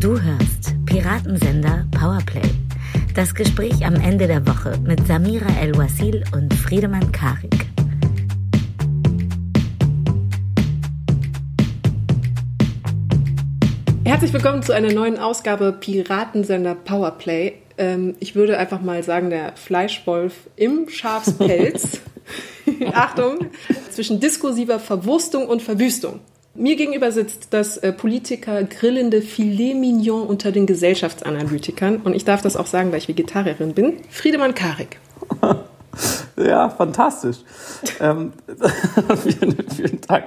Du hörst Piratensender Powerplay. Das Gespräch am Ende der Woche mit Samira El-Wasil und Friedemann Karik. Herzlich willkommen zu einer neuen Ausgabe Piratensender Powerplay. Ähm, ich würde einfach mal sagen, der Fleischwolf im Schafspelz. Achtung, zwischen diskursiver Verwurstung und Verwüstung. Mir gegenüber sitzt das äh, Politiker grillende Filet Mignon unter den Gesellschaftsanalytikern. Und ich darf das auch sagen, weil ich Vegetarierin bin. Friedemann Karik. Ja, fantastisch. ähm, vielen, vielen Dank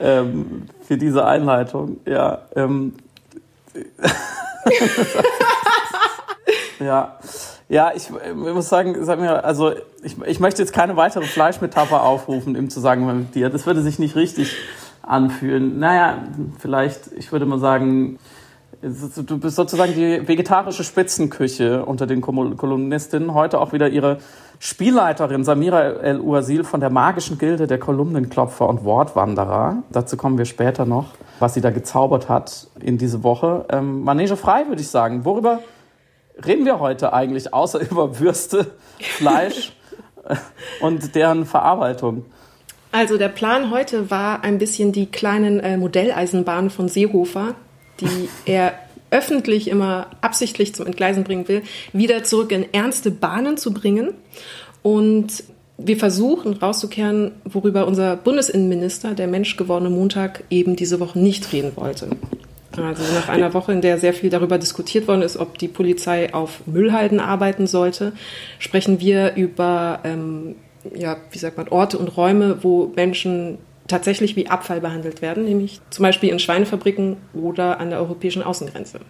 ähm, für diese Einleitung. Ja, ähm, ja, ja, ich, ich, muss sagen, sag mir, also ich, ich möchte jetzt keine weitere Fleischmetapher aufrufen, ihm zu sagen mit dir. Das würde sich nicht richtig anfühlen. Naja, vielleicht, ich würde mal sagen, du bist sozusagen die vegetarische Spitzenküche unter den Kolumnistinnen. Heute auch wieder ihre Spielleiterin Samira El-Uasil von der magischen Gilde der Kolumnenklopfer und Wortwanderer. Dazu kommen wir später noch, was sie da gezaubert hat in diese Woche. Ähm, Manege frei, würde ich sagen. Worüber reden wir heute eigentlich, außer über Würste, Fleisch und deren Verarbeitung? Also der Plan heute war ein bisschen die kleinen äh, Modelleisenbahnen von Seehofer, die er öffentlich immer absichtlich zum Entgleisen bringen will, wieder zurück in ernste Bahnen zu bringen. Und wir versuchen rauszukehren, worüber unser Bundesinnenminister, der menschgewordene Montag, eben diese Woche nicht reden wollte. Also nach einer Woche, in der sehr viel darüber diskutiert worden ist, ob die Polizei auf Müllhalden arbeiten sollte, sprechen wir über, ähm, ja, wie sagt man, Orte und Räume, wo Menschen tatsächlich wie Abfall behandelt werden, nämlich zum Beispiel in Schweinefabriken oder an der europäischen Außengrenze.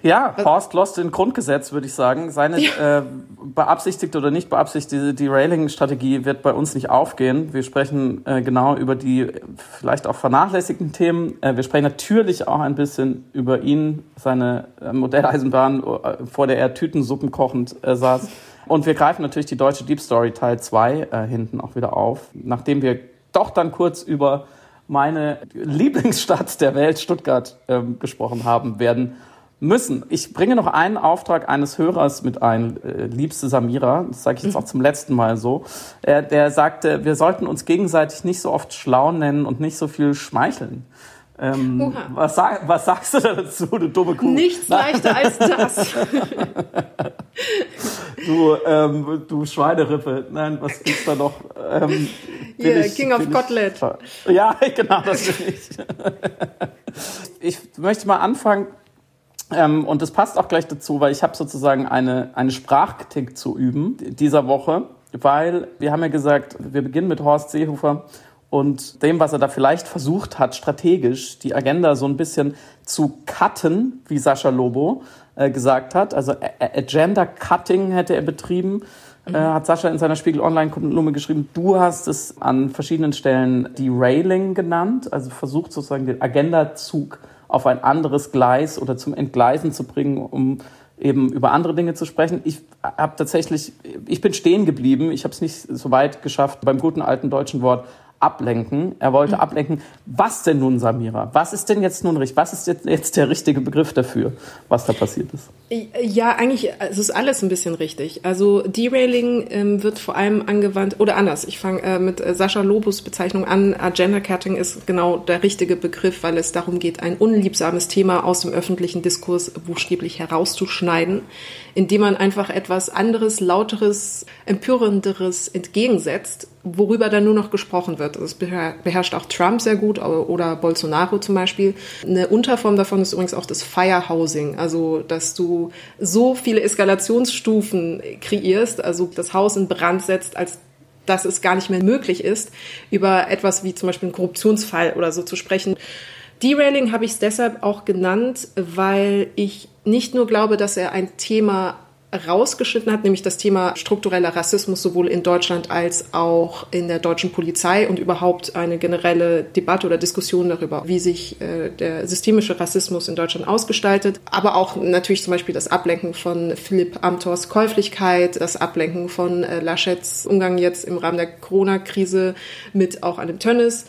Ja, Horst lost in Grundgesetz, würde ich sagen. Seine ja. äh, beabsichtigte oder nicht beabsichtigte Derailing-Strategie wird bei uns nicht aufgehen. Wir sprechen äh, genau über die vielleicht auch vernachlässigten Themen. Äh, wir sprechen natürlich auch ein bisschen über ihn, seine äh, Modelleisenbahn, äh, vor der er Tütensuppen kochend äh, saß. Und wir greifen natürlich die deutsche Deep Story Teil 2 äh, hinten auch wieder auf, nachdem wir doch dann kurz über meine Lieblingsstadt der Welt, Stuttgart, ähm, gesprochen haben werden müssen. Ich bringe noch einen Auftrag eines Hörers mit ein, äh, liebste Samira, das sage ich jetzt auch zum letzten Mal so. Äh, der sagte, wir sollten uns gegenseitig nicht so oft schlau nennen und nicht so viel schmeicheln. Ähm, was, sag, was, sagst du dazu, du dumme Kuh? Nichts leichter als das. du, ähm, du Schweinerippe. Nein, was gibt's da noch? Ähm, yeah, ich, King of Cotlet. Ja, genau, das bin ich. ich möchte mal anfangen ähm, und das passt auch gleich dazu, weil ich habe sozusagen eine, eine Sprachkritik zu üben dieser Woche, weil wir haben ja gesagt, wir beginnen mit Horst Seehofer und dem, was er da vielleicht versucht hat, strategisch die Agenda so ein bisschen zu cutten, wie Sascha Lobo äh, gesagt hat. Also Agenda Cutting hätte er betrieben. Mhm. Äh, hat Sascha in seiner Spiegel Online-Kolumne geschrieben, du hast es an verschiedenen Stellen Derailing genannt, also versucht sozusagen den Agendazug auf ein anderes Gleis oder zum Entgleisen zu bringen, um eben über andere Dinge zu sprechen. Ich habe tatsächlich, ich bin stehen geblieben. Ich habe es nicht so weit geschafft beim guten alten deutschen Wort ablenken. Er wollte mhm. ablenken. Was denn nun, Samira? Was ist denn jetzt nun richtig? Was ist jetzt, jetzt der richtige Begriff dafür, was da passiert ist? Ja, eigentlich es ist alles ein bisschen richtig. Also Derailing ähm, wird vor allem angewandt, oder anders, ich fange äh, mit äh, Sascha Lobus Bezeichnung an. Agenda Cutting ist genau der richtige Begriff, weil es darum geht, ein unliebsames Thema aus dem öffentlichen Diskurs buchstäblich herauszuschneiden, indem man einfach etwas anderes, lauteres, empörenderes entgegensetzt worüber dann nur noch gesprochen wird. Das beherrscht auch Trump sehr gut oder Bolsonaro zum Beispiel. Eine Unterform davon ist übrigens auch das Firehousing, also dass du so viele Eskalationsstufen kreierst, also das Haus in Brand setzt, als dass es gar nicht mehr möglich ist, über etwas wie zum Beispiel einen Korruptionsfall oder so zu sprechen. Derailing habe ich es deshalb auch genannt, weil ich nicht nur glaube, dass er ein Thema rausgeschnitten hat, nämlich das Thema struktureller Rassismus sowohl in Deutschland als auch in der deutschen Polizei und überhaupt eine generelle Debatte oder Diskussion darüber, wie sich äh, der systemische Rassismus in Deutschland ausgestaltet, aber auch natürlich zum Beispiel das Ablenken von Philipp Amthors Käuflichkeit, das Ablenken von äh, Laschets Umgang jetzt im Rahmen der Corona-Krise mit auch einem Tönnis.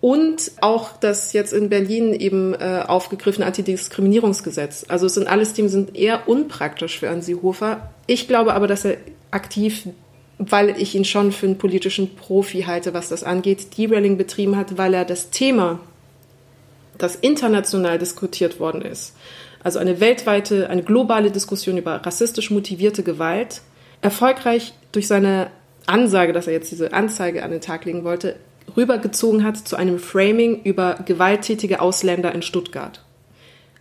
Und auch das jetzt in Berlin eben äh, aufgegriffene Antidiskriminierungsgesetz. Also es sind alles Themen, sind eher unpraktisch für Herrn Seehofer. Ich glaube aber, dass er aktiv, weil ich ihn schon für einen politischen Profi halte, was das angeht, Derailing betrieben hat, weil er das Thema, das international diskutiert worden ist, also eine weltweite, eine globale Diskussion über rassistisch motivierte Gewalt, erfolgreich durch seine Ansage, dass er jetzt diese Anzeige an den Tag legen wollte, rübergezogen hat zu einem Framing über gewalttätige Ausländer in Stuttgart.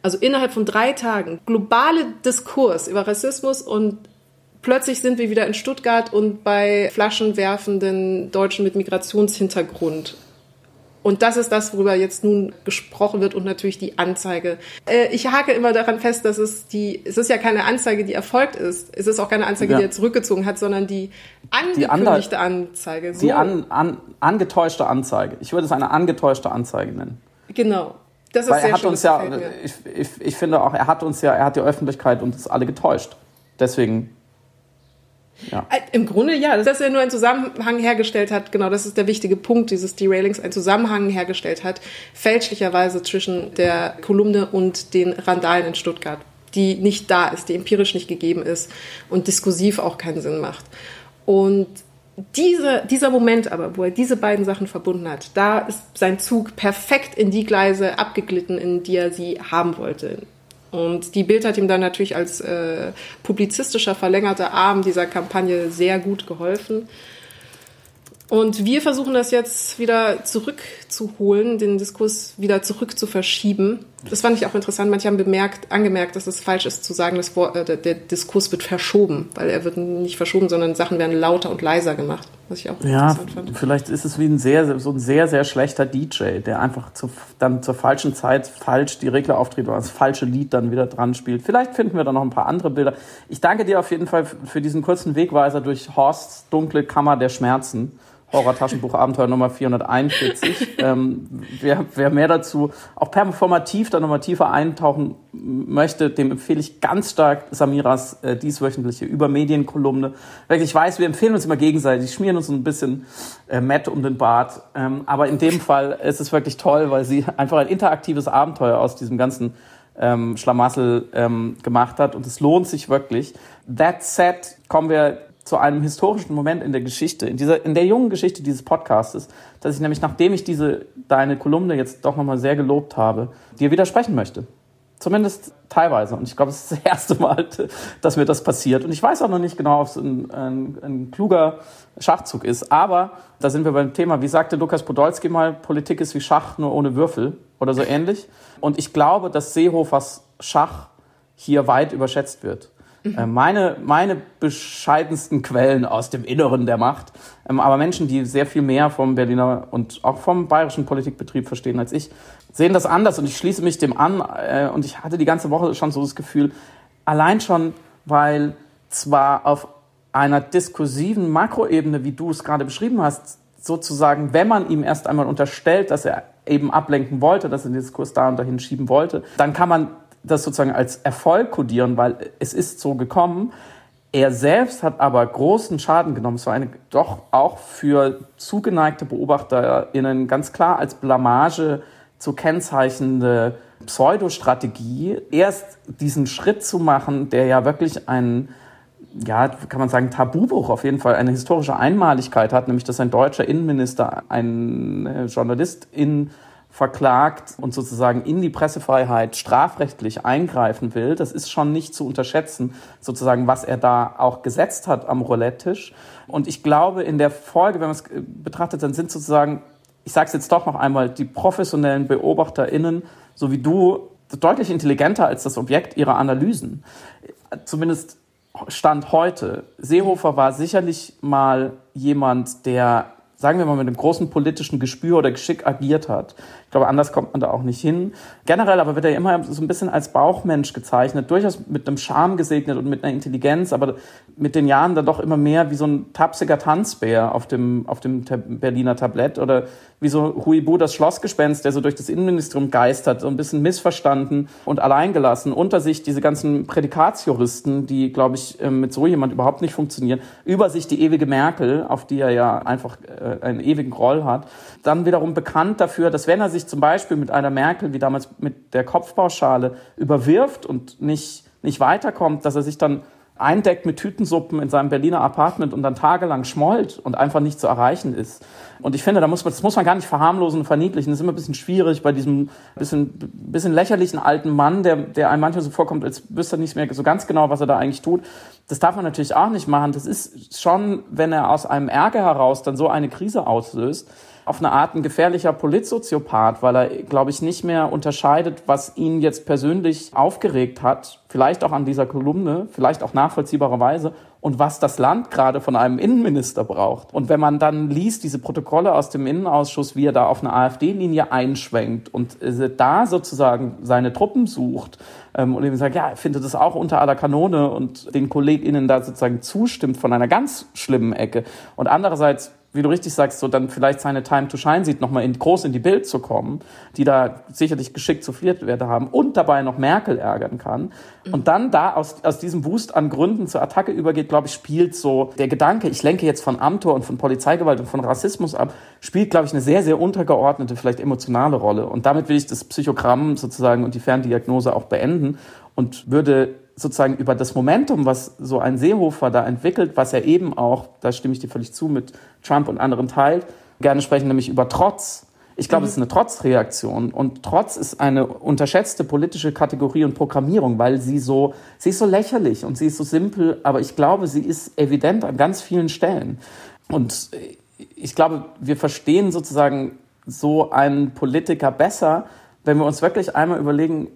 Also innerhalb von drei Tagen globale Diskurs über Rassismus und plötzlich sind wir wieder in Stuttgart und bei flaschenwerfenden Deutschen mit Migrationshintergrund und das ist das, worüber jetzt nun gesprochen wird und natürlich die Anzeige. Äh, ich hake immer daran fest, dass es die, es ist ja keine Anzeige, die erfolgt ist. Es ist auch keine Anzeige, ja. die er zurückgezogen hat, sondern die angekündigte die Anzeige. So. Die an, an, angetäuschte Anzeige. Ich würde es eine angetäuschte Anzeige nennen. Genau. Das ist Weil er hat schön, uns ja, ich, ich, ich finde auch, er hat uns ja, er hat die Öffentlichkeit und uns alle getäuscht. Deswegen ja. Äh, Im Grunde ja, dass er nur einen Zusammenhang hergestellt hat, genau, das ist der wichtige Punkt dieses Derailings, einen Zusammenhang hergestellt hat, fälschlicherweise zwischen der Kolumne und den Randalen in Stuttgart, die nicht da ist, die empirisch nicht gegeben ist und diskursiv auch keinen Sinn macht. Und diese, dieser Moment aber, wo er diese beiden Sachen verbunden hat, da ist sein Zug perfekt in die Gleise abgeglitten, in die er sie haben wollte. Und die Bild hat ihm dann natürlich als äh, publizistischer verlängerter Arm dieser Kampagne sehr gut geholfen. Und wir versuchen das jetzt wieder zurückzuholen, den Diskurs wieder zurück zu verschieben. Das fand ich auch interessant. Manche haben bemerkt, angemerkt, dass es falsch ist zu sagen, dass äh, der, der, Diskurs wird verschoben, weil er wird nicht verschoben, sondern Sachen werden lauter und leiser gemacht, was ich auch ja, interessant fand. Vielleicht ist es wie ein sehr, so ein sehr, sehr schlechter DJ, der einfach zu, dann zur falschen Zeit falsch die Regler auftritt oder das falsche Lied dann wieder dran spielt. Vielleicht finden wir da noch ein paar andere Bilder. Ich danke dir auf jeden Fall für diesen kurzen Wegweiser durch Horsts dunkle Kammer der Schmerzen. Horror-Taschenbuch Abenteuer Nummer 441. ähm, wer, wer mehr dazu auch performativ da nochmal tiefer eintauchen möchte, dem empfehle ich ganz stark Samiras äh, dieswöchentliche Übermedienkolumne. Wirklich, ich weiß, wir empfehlen uns immer gegenseitig, schmieren uns ein bisschen äh, Matt um den Bart. Ähm, aber in dem Fall ist es wirklich toll, weil sie einfach ein interaktives Abenteuer aus diesem ganzen ähm, Schlamassel ähm, gemacht hat und es lohnt sich wirklich. That said, kommen wir zu einem historischen Moment in der Geschichte, in dieser, in der jungen Geschichte dieses Podcastes, dass ich nämlich, nachdem ich diese, deine Kolumne jetzt doch nochmal sehr gelobt habe, dir widersprechen möchte. Zumindest teilweise. Und ich glaube, es ist das erste Mal, dass mir das passiert. Und ich weiß auch noch nicht genau, ob es ein, ein, ein kluger Schachzug ist. Aber da sind wir beim Thema, wie sagte Lukas Podolski mal, Politik ist wie Schach, nur ohne Würfel oder so ähnlich. Und ich glaube, dass Seehofers Schach hier weit überschätzt wird. Mhm. Meine, meine bescheidensten Quellen aus dem Inneren der Macht, ähm, aber Menschen, die sehr viel mehr vom Berliner und auch vom bayerischen Politikbetrieb verstehen als ich, sehen das anders und ich schließe mich dem an äh, und ich hatte die ganze Woche schon so das Gefühl, allein schon, weil zwar auf einer diskursiven Makroebene, wie du es gerade beschrieben hast, sozusagen, wenn man ihm erst einmal unterstellt, dass er eben ablenken wollte, dass er den Diskurs da und dahin schieben wollte, dann kann man das sozusagen als Erfolg kodieren, weil es ist so gekommen. Er selbst hat aber großen Schaden genommen. Es war eine doch auch für zugeneigte BeobachterInnen ganz klar als Blamage zu kennzeichnende Pseudostrategie, erst diesen Schritt zu machen, der ja wirklich ein, ja, kann man sagen, Tabubruch auf jeden Fall, eine historische Einmaligkeit hat, nämlich dass ein deutscher Innenminister, ein Journalist in verklagt und sozusagen in die Pressefreiheit strafrechtlich eingreifen will, das ist schon nicht zu unterschätzen, sozusagen, was er da auch gesetzt hat am Roulette-Tisch. Und ich glaube, in der Folge, wenn man es betrachtet, dann sind sozusagen, ich sage es jetzt doch noch einmal, die professionellen BeobachterInnen, so wie du, deutlich intelligenter als das Objekt ihrer Analysen. Zumindest Stand heute. Seehofer war sicherlich mal jemand, der sagen wir mal, mit einem großen politischen Gespür oder Geschick agiert hat. Glaube, anders kommt man da auch nicht hin. Generell aber wird er immer so ein bisschen als Bauchmensch gezeichnet, durchaus mit einem Charme gesegnet und mit einer Intelligenz, aber mit den Jahren dann doch immer mehr wie so ein tapsiger Tanzbär auf dem, auf dem Berliner Tablett oder wie so Huibu das Schlossgespenst, der so durch das Innenministerium geistert, so ein bisschen missverstanden und alleingelassen. Unter sich diese ganzen Prädikatsjuristen, die, glaube ich, ähm, mit so jemand überhaupt nicht funktionieren. Über sich die ewige Merkel, auf die er ja einfach äh, einen ewigen Groll hat. Dann wiederum bekannt dafür, dass wenn er sich zum Beispiel mit einer Merkel, wie damals mit der Kopfbauschale, überwirft und nicht, nicht weiterkommt, dass er sich dann eindeckt mit Tütensuppen in seinem Berliner Apartment und dann tagelang schmollt und einfach nicht zu erreichen ist. Und ich finde, da muss man, das muss man gar nicht verharmlosen und verniedlichen. Das ist immer ein bisschen schwierig bei diesem bisschen, bisschen lächerlichen alten Mann, der, der einem manchmal so vorkommt, als wüsste er nicht mehr so ganz genau, was er da eigentlich tut. Das darf man natürlich auch nicht machen. Das ist schon, wenn er aus einem Ärger heraus dann so eine Krise auslöst, auf eine Art ein gefährlicher Politsoziopath, weil er, glaube ich, nicht mehr unterscheidet, was ihn jetzt persönlich aufgeregt hat, vielleicht auch an dieser Kolumne, vielleicht auch nachvollziehbarerweise, und was das Land gerade von einem Innenminister braucht. Und wenn man dann liest, diese Protokolle aus dem Innenausschuss, wie er da auf eine AfD-Linie einschwenkt und da sozusagen seine Truppen sucht ähm, und eben sagt, ja, er findet das auch unter aller Kanone und den KollegInnen da sozusagen zustimmt von einer ganz schlimmen Ecke. Und andererseits wie du richtig sagst, so dann vielleicht seine Time to Shine sieht, nochmal in, groß in die Bild zu kommen, die da sicherlich geschickt Souffliertwerte haben und dabei noch Merkel ärgern kann. Mhm. Und dann da aus, aus diesem Boost an Gründen zur Attacke übergeht, glaube ich, spielt so der Gedanke, ich lenke jetzt von Amtor und von Polizeigewalt und von Rassismus ab, spielt, glaube ich, eine sehr, sehr untergeordnete, vielleicht emotionale Rolle. Und damit will ich das Psychogramm sozusagen und die Ferndiagnose auch beenden und würde sozusagen über das Momentum, was so ein Seehofer da entwickelt, was er eben auch, da stimme ich dir völlig zu, mit Trump und anderen teilt, gerne sprechen, nämlich über Trotz. Ich glaube, mhm. es ist eine Trotzreaktion und Trotz ist eine unterschätzte politische Kategorie und Programmierung, weil sie so, sie ist so lächerlich und sie ist so simpel, aber ich glaube, sie ist evident an ganz vielen Stellen. Und ich glaube, wir verstehen sozusagen so einen Politiker besser, wenn wir uns wirklich einmal überlegen,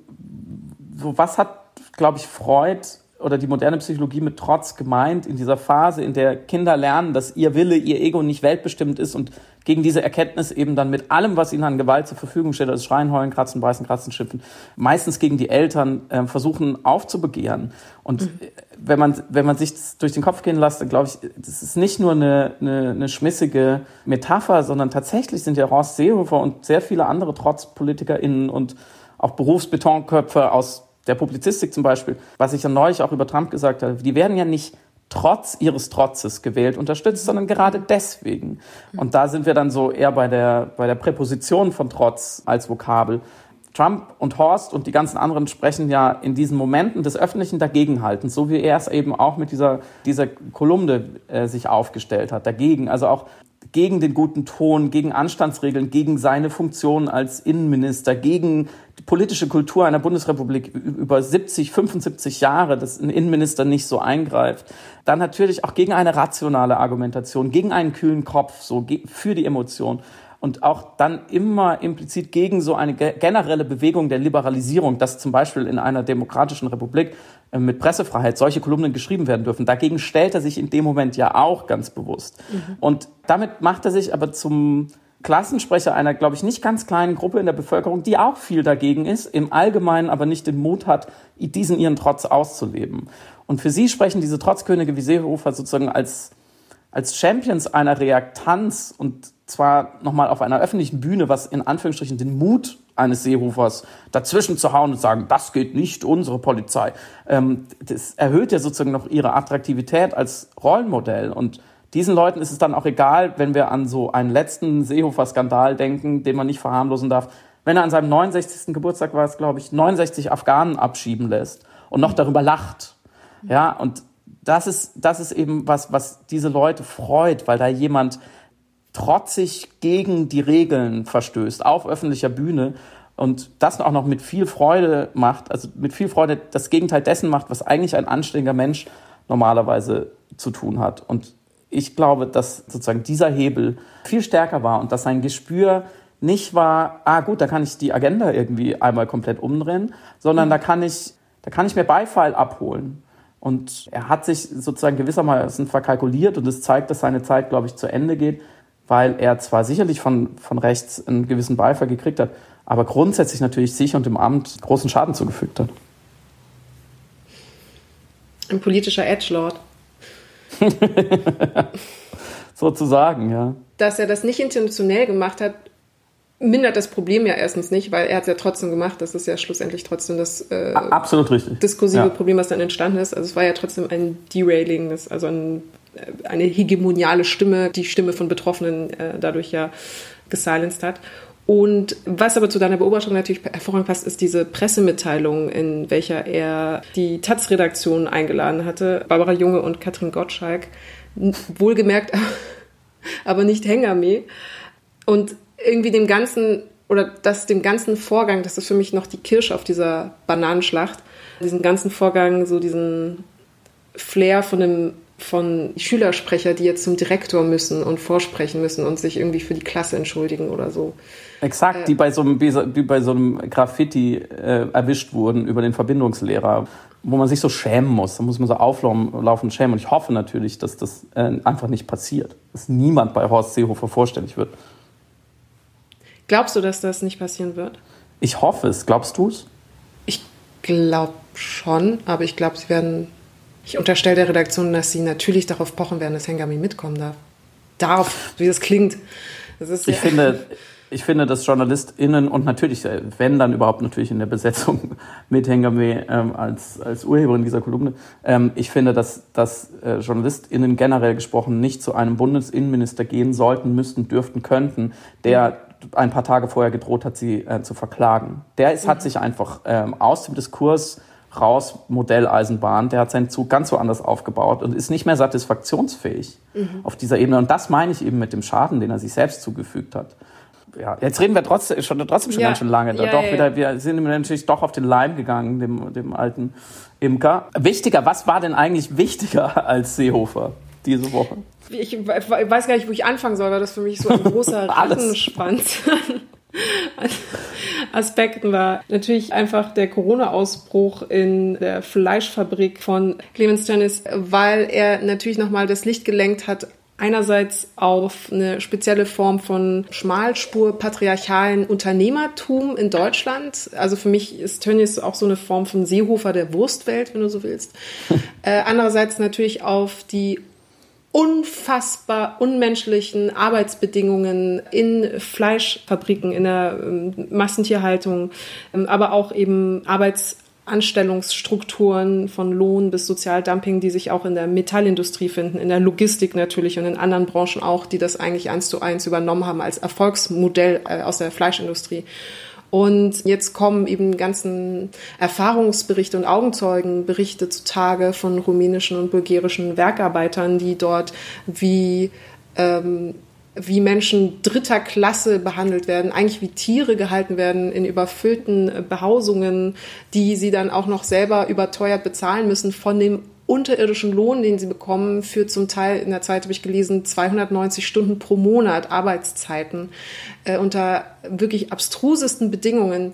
was hat glaube ich, Freud oder die moderne Psychologie mit Trotz gemeint in dieser Phase, in der Kinder lernen, dass ihr Wille, ihr Ego nicht weltbestimmt ist und gegen diese Erkenntnis eben dann mit allem, was ihnen an Gewalt zur Verfügung steht, also Schreien, Heulen, Kratzen, Beißen, Kratzen, Schimpfen, meistens gegen die Eltern äh, versuchen aufzubegehren. Und mhm. wenn man, wenn man sich das durch den Kopf gehen lässt, dann glaube ich, das ist nicht nur eine, eine, eine schmissige Metapher, sondern tatsächlich sind ja Horst Seehofer und sehr viele andere TrotzpolitikerInnen und auch Berufsbetonköpfe aus der Publizistik zum Beispiel, was ich ja neulich auch über Trump gesagt habe, die werden ja nicht trotz ihres Trotzes gewählt unterstützt, sondern gerade deswegen. Und da sind wir dann so eher bei der, bei der Präposition von Trotz als Vokabel. Trump und Horst und die ganzen anderen sprechen ja in diesen Momenten des öffentlichen Dagegenhaltens, so wie er es eben auch mit dieser, dieser Kolumne äh, sich aufgestellt hat, dagegen. Also auch gegen den guten Ton, gegen Anstandsregeln, gegen seine Funktion als Innenminister, gegen die politische Kultur einer Bundesrepublik über 70, 75 Jahre, dass ein Innenminister nicht so eingreift. Dann natürlich auch gegen eine rationale Argumentation, gegen einen kühlen Kopf, so für die Emotion und auch dann immer implizit gegen so eine generelle Bewegung der Liberalisierung, dass zum Beispiel in einer demokratischen Republik mit Pressefreiheit solche Kolumnen geschrieben werden dürfen. Dagegen stellt er sich in dem Moment ja auch ganz bewusst. Mhm. Und damit macht er sich aber zum Klassensprecher einer, glaube ich, nicht ganz kleinen Gruppe in der Bevölkerung, die auch viel dagegen ist, im Allgemeinen aber nicht den Mut hat, diesen ihren Trotz auszuleben. Und für sie sprechen diese Trotzkönige wie Seehofer sozusagen als, als Champions einer Reaktanz und zwar nochmal auf einer öffentlichen Bühne, was in Anführungsstrichen den Mut eines Seehofers dazwischen zu hauen und sagen, das geht nicht, unsere Polizei. Ähm, das erhöht ja sozusagen noch ihre Attraktivität als Rollenmodell. Und diesen Leuten ist es dann auch egal, wenn wir an so einen letzten Seehofer-Skandal denken, den man nicht verharmlosen darf, wenn er an seinem 69. Geburtstag war es, glaube ich, 69 Afghanen abschieben lässt und noch darüber lacht. Ja, und das ist, das ist eben was, was diese Leute freut, weil da jemand trotzig gegen die Regeln verstößt auf öffentlicher Bühne und das auch noch mit viel Freude macht, also mit viel Freude das Gegenteil dessen macht, was eigentlich ein anständiger Mensch normalerweise zu tun hat. Und ich glaube, dass sozusagen dieser Hebel viel stärker war und dass sein Gespür nicht war, ah gut, da kann ich die Agenda irgendwie einmal komplett umdrehen, sondern da kann ich, da kann ich mir Beifall abholen. Und er hat sich sozusagen gewissermaßen verkalkuliert und es zeigt, dass seine Zeit, glaube ich, zu Ende geht, weil er zwar sicherlich von, von rechts einen gewissen Beifall gekriegt hat, aber grundsätzlich natürlich sich und dem Amt großen Schaden zugefügt hat. Ein politischer Edgelord. Sozusagen, ja. Dass er das nicht intentionell gemacht hat, mindert das Problem ja erstens nicht, weil er hat es ja trotzdem gemacht. Das ist ja schlussendlich trotzdem das äh, absolut richtig diskursive ja. Problem, was dann entstanden ist. Also es war ja trotzdem ein Derailing, das, also ein, äh, eine hegemoniale Stimme, die Stimme von Betroffenen äh, dadurch ja gesilenced hat. Und was aber zu deiner Beobachtung natürlich hervorragend passt, ist diese Pressemitteilung, in welcher er die Taz-Redaktion eingeladen hatte, Barbara Junge und Katrin Gottschalk, wohlgemerkt, aber nicht Hengame. Und irgendwie dem ganzen, oder das dem ganzen Vorgang, das ist für mich noch die Kirsche auf dieser Bananenschlacht, diesen ganzen Vorgang, so diesen Flair von einem von Schülersprecher, die jetzt zum Direktor müssen und vorsprechen müssen und sich irgendwie für die Klasse entschuldigen oder so. Exakt, äh, die bei so einem, wie bei so einem Graffiti äh, erwischt wurden über den Verbindungslehrer, wo man sich so schämen muss. Da muss man so auflaufen schämen. Und ich hoffe natürlich, dass das äh, einfach nicht passiert. Dass niemand bei Horst Seehofer vorstellig wird. Glaubst du, dass das nicht passieren wird? Ich hoffe es. Glaubst du es? Ich glaube schon, aber ich glaube, sie werden ich unterstelle der Redaktion, dass sie natürlich darauf pochen werden, dass Hengami mitkommen darf. Darf, wie das klingt. Das ist ich, finde, ich finde, dass JournalistInnen und natürlich, äh, wenn dann überhaupt natürlich in der Besetzung mit Hengame ähm, als, als Urheberin dieser Kolumne, ähm, ich finde, dass, dass äh, JournalistInnen generell gesprochen nicht zu einem Bundesinnenminister gehen sollten, müssten, dürften, könnten, der ein paar Tage vorher gedroht hat, sie äh, zu verklagen. Der ist, hat mhm. sich einfach ähm, aus dem Diskurs raus Modelleisenbahn, der hat seinen Zug ganz woanders aufgebaut und ist nicht mehr satisfaktionsfähig mhm. auf dieser Ebene. Und das meine ich eben mit dem Schaden, den er sich selbst zugefügt hat. Ja, jetzt reden wir trotzdem schon, trotzdem schon ja. ganz schön lange. Ja, doch ja, wieder, wir sind natürlich doch auf den Leim gegangen, dem, dem alten Imker. Wichtiger, was war denn eigentlich wichtiger als Seehofer diese Woche? Ich weiß gar nicht, wo ich anfangen soll, weil das für mich so ein großer Rattenschwanz Aspekten war natürlich einfach der Corona-Ausbruch in der Fleischfabrik von Clemens Janis, weil er natürlich nochmal das Licht gelenkt hat einerseits auf eine spezielle Form von Schmalspur patriarchalen Unternehmertum in Deutschland. Also für mich ist Tönnies auch so eine Form von Seehofer der Wurstwelt, wenn du so willst. äh, andererseits natürlich auf die unfassbar unmenschlichen Arbeitsbedingungen in Fleischfabriken, in der ähm, Massentierhaltung, ähm, aber auch eben Arbeitsanstellungsstrukturen von Lohn bis Sozialdumping, die sich auch in der Metallindustrie finden, in der Logistik natürlich und in anderen Branchen auch, die das eigentlich eins zu eins übernommen haben als Erfolgsmodell äh, aus der Fleischindustrie. Und jetzt kommen eben ganzen Erfahrungsberichte und Augenzeugenberichte zutage von rumänischen und bulgarischen Werkarbeitern, die dort wie ähm, wie Menschen dritter Klasse behandelt werden, eigentlich wie Tiere gehalten werden in überfüllten Behausungen, die sie dann auch noch selber überteuert bezahlen müssen von dem unterirdischen Lohn, den sie bekommen, für zum Teil, in der Zeit habe ich gelesen, 290 Stunden pro Monat Arbeitszeiten äh, unter wirklich abstrusesten Bedingungen,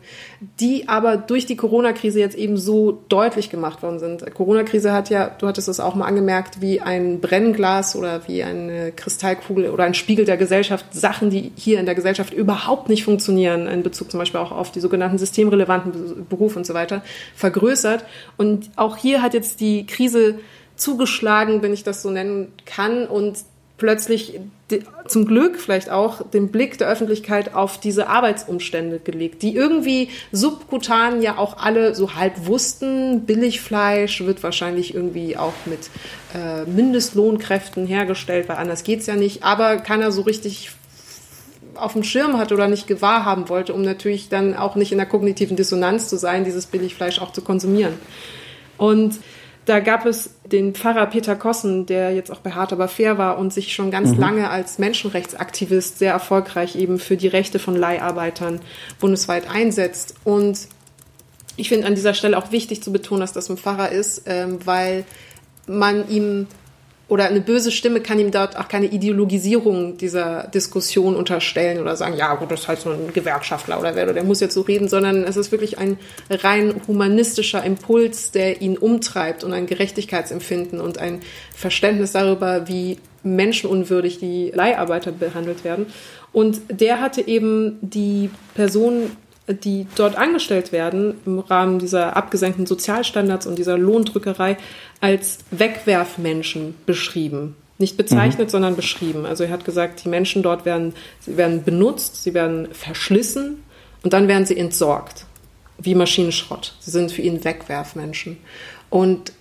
die aber durch die Corona-Krise jetzt eben so deutlich gemacht worden sind. Corona-Krise hat ja, du hattest es auch mal angemerkt, wie ein Brennglas oder wie eine Kristallkugel oder ein Spiegel der Gesellschaft, Sachen, die hier in der Gesellschaft überhaupt nicht funktionieren, in Bezug zum Beispiel auch auf die sogenannten systemrelevanten Berufe und so weiter, vergrößert. Und auch hier hat jetzt die Krise zugeschlagen, wenn ich das so nennen kann, und plötzlich zum Glück vielleicht auch den Blick der Öffentlichkeit auf diese Arbeitsumstände gelegt, die irgendwie subkutan ja auch alle so halb wussten. Billigfleisch wird wahrscheinlich irgendwie auch mit äh, Mindestlohnkräften hergestellt, weil anders geht's ja nicht. Aber keiner so richtig auf dem Schirm hatte oder nicht gewahr haben wollte, um natürlich dann auch nicht in der kognitiven Dissonanz zu sein, dieses Billigfleisch auch zu konsumieren. Und da gab es den Pfarrer Peter Kossen, der jetzt auch bei Hart aber fair war und sich schon ganz mhm. lange als Menschenrechtsaktivist sehr erfolgreich eben für die Rechte von Leiharbeitern bundesweit einsetzt. Und ich finde an dieser Stelle auch wichtig zu betonen, dass das ein Pfarrer ist, ähm, weil man ihm oder eine böse Stimme kann ihm dort auch keine Ideologisierung dieser Diskussion unterstellen oder sagen, ja gut, das ist halt so ein Gewerkschaftler oder wer, oder der muss jetzt so reden, sondern es ist wirklich ein rein humanistischer Impuls, der ihn umtreibt und ein Gerechtigkeitsempfinden und ein Verständnis darüber, wie menschenunwürdig die Leiharbeiter behandelt werden. Und der hatte eben die Person die dort angestellt werden im Rahmen dieser abgesenkten Sozialstandards und dieser Lohndrückerei als Wegwerfmenschen beschrieben. Nicht bezeichnet, mhm. sondern beschrieben. Also er hat gesagt, die Menschen dort werden, sie werden benutzt, sie werden verschlissen und dann werden sie entsorgt. Wie Maschinenschrott. Sie sind für ihn Wegwerfmenschen. Und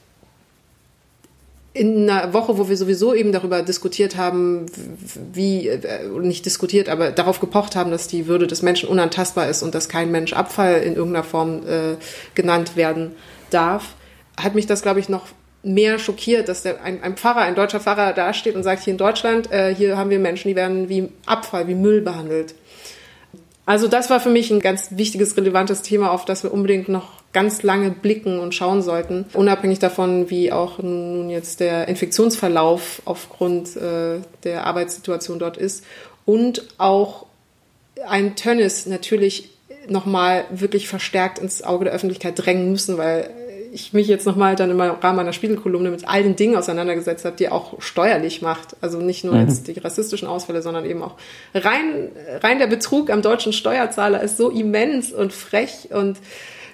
in einer Woche, wo wir sowieso eben darüber diskutiert haben, wie, äh, nicht diskutiert, aber darauf gepocht haben, dass die Würde des Menschen unantastbar ist und dass kein Mensch Abfall in irgendeiner Form äh, genannt werden darf, hat mich das, glaube ich, noch mehr schockiert, dass der, ein, ein Pfarrer, ein deutscher Pfarrer dasteht und sagt, hier in Deutschland, äh, hier haben wir Menschen, die werden wie Abfall, wie Müll behandelt. Also das war für mich ein ganz wichtiges, relevantes Thema, auf das wir unbedingt noch ganz lange blicken und schauen sollten, unabhängig davon, wie auch nun jetzt der Infektionsverlauf aufgrund äh, der Arbeitssituation dort ist und auch ein Tönnis natürlich nochmal wirklich verstärkt ins Auge der Öffentlichkeit drängen müssen, weil ich mich jetzt nochmal dann im Rahmen meiner Spiegelkolumne mit all den Dingen auseinandergesetzt habe, die auch steuerlich macht. Also nicht nur mhm. jetzt die rassistischen Ausfälle, sondern eben auch rein, rein der Betrug am deutschen Steuerzahler ist so immens und frech und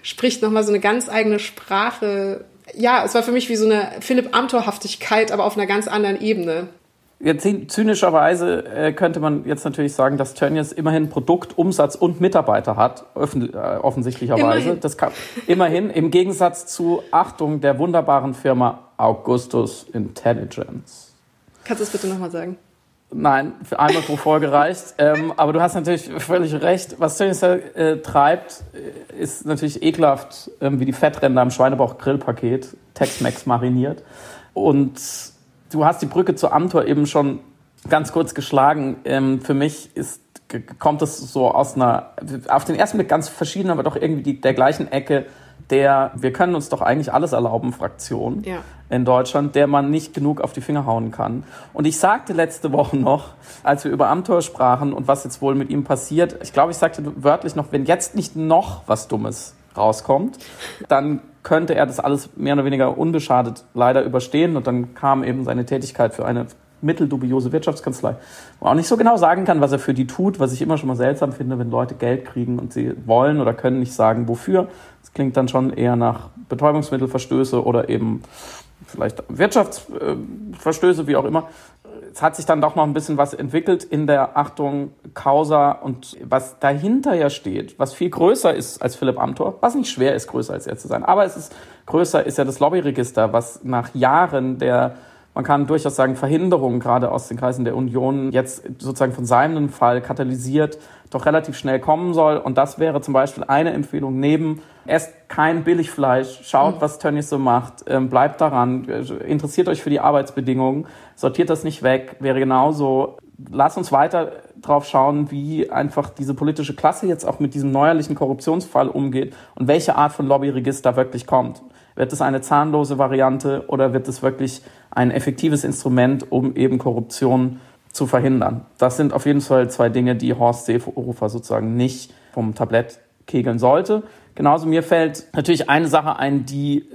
spricht nochmal so eine ganz eigene Sprache. Ja, es war für mich wie so eine Philipp Amthor-Haftigkeit, aber auf einer ganz anderen Ebene. Jetzt zynischerweise äh, könnte man jetzt natürlich sagen, dass Tönnies immerhin Produkt, Umsatz und Mitarbeiter hat, äh, offensichtlicherweise. Immerhin. Das kann, immerhin im Gegensatz zu Achtung der wunderbaren Firma Augustus Intelligence. Kannst du es bitte nochmal sagen? Nein, für einmal pro Folge reicht. Ähm, aber du hast natürlich völlig recht. Was Tönnies äh, treibt, äh, ist natürlich ekelhaft, äh, wie die Fettränder im Schweinebauch-Grillpaket, Tex-Mex mariniert. Und du hast die Brücke zu Amtor eben schon ganz kurz geschlagen. Ähm, für mich ist, kommt es so aus einer, auf den ersten Blick ganz verschieden, aber doch irgendwie die, der gleichen Ecke der Wir können uns doch eigentlich alles erlauben Fraktion ja. in Deutschland, der man nicht genug auf die Finger hauen kann. Und ich sagte letzte Woche noch, als wir über Amtor sprachen und was jetzt wohl mit ihm passiert, ich glaube, ich sagte wörtlich noch, wenn jetzt nicht noch was Dummes rauskommt, dann könnte er das alles mehr oder weniger unbeschadet leider überstehen. Und dann kam eben seine Tätigkeit für eine mitteldubiose Wirtschaftskanzlei, wo man auch nicht so genau sagen kann, was er für die tut, was ich immer schon mal seltsam finde, wenn Leute Geld kriegen und sie wollen oder können nicht sagen, wofür. Das klingt dann schon eher nach Betäubungsmittelverstöße oder eben vielleicht Wirtschaftsverstöße, wie auch immer. Es hat sich dann doch noch ein bisschen was entwickelt in der Achtung Causa und was dahinter ja steht, was viel größer ist als Philipp Amthor, was nicht schwer ist, größer als er zu sein, aber es ist größer, ist ja das Lobbyregister, was nach Jahren der man kann durchaus sagen, Verhinderungen gerade aus den Kreisen der Union jetzt sozusagen von seinem Fall katalysiert doch relativ schnell kommen soll. Und das wäre zum Beispiel eine Empfehlung neben, esst kein Billigfleisch, schaut, mhm. was Tönnies so macht, ähm, bleibt daran, interessiert euch für die Arbeitsbedingungen, sortiert das nicht weg, wäre genauso. Lasst uns weiter drauf schauen, wie einfach diese politische Klasse jetzt auch mit diesem neuerlichen Korruptionsfall umgeht und welche Art von Lobbyregister wirklich kommt. Wird es eine zahnlose Variante oder wird es wirklich ein effektives Instrument, um eben Korruption zu verhindern? Das sind auf jeden Fall zwei Dinge, die Horst Seehofer sozusagen nicht vom Tablett kegeln sollte. Genauso mir fällt natürlich eine Sache ein, die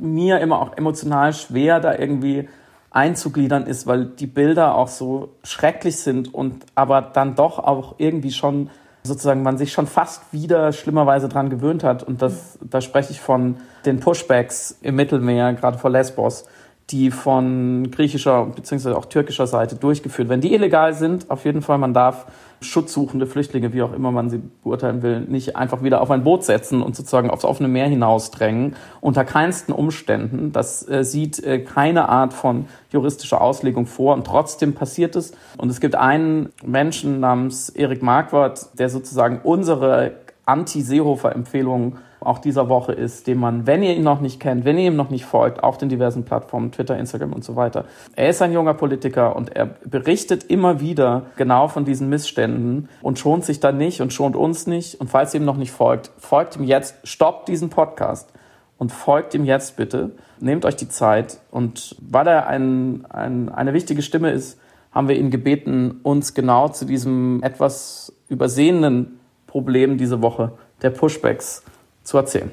mir immer auch emotional schwer da irgendwie einzugliedern ist, weil die Bilder auch so schrecklich sind und aber dann doch auch irgendwie schon sozusagen man sich schon fast wieder schlimmerweise dran gewöhnt hat. Und das, da spreche ich von den Pushbacks im Mittelmeer, gerade vor Lesbos, die von griechischer bzw. auch türkischer Seite durchgeführt werden, die illegal sind. Auf jeden Fall, man darf schutzsuchende Flüchtlinge, wie auch immer man sie beurteilen will, nicht einfach wieder auf ein Boot setzen und sozusagen aufs offene Meer hinausdrängen. Unter keinsten Umständen. Das äh, sieht äh, keine Art von juristischer Auslegung vor und trotzdem passiert es. Und es gibt einen Menschen namens Erik Marquardt, der sozusagen unsere Anti-Seehofer-Empfehlungen auch dieser Woche ist, den man, wenn ihr ihn noch nicht kennt, wenn ihr ihm noch nicht folgt, auf den diversen Plattformen, Twitter, Instagram und so weiter. Er ist ein junger Politiker und er berichtet immer wieder genau von diesen Missständen und schont sich dann nicht und schont uns nicht. Und falls ihr ihm noch nicht folgt, folgt ihm jetzt, stoppt diesen Podcast und folgt ihm jetzt bitte. Nehmt euch die Zeit und weil er ein, ein, eine wichtige Stimme ist, haben wir ihn gebeten, uns genau zu diesem etwas übersehenen Problem diese Woche der Pushbacks zu erzählen.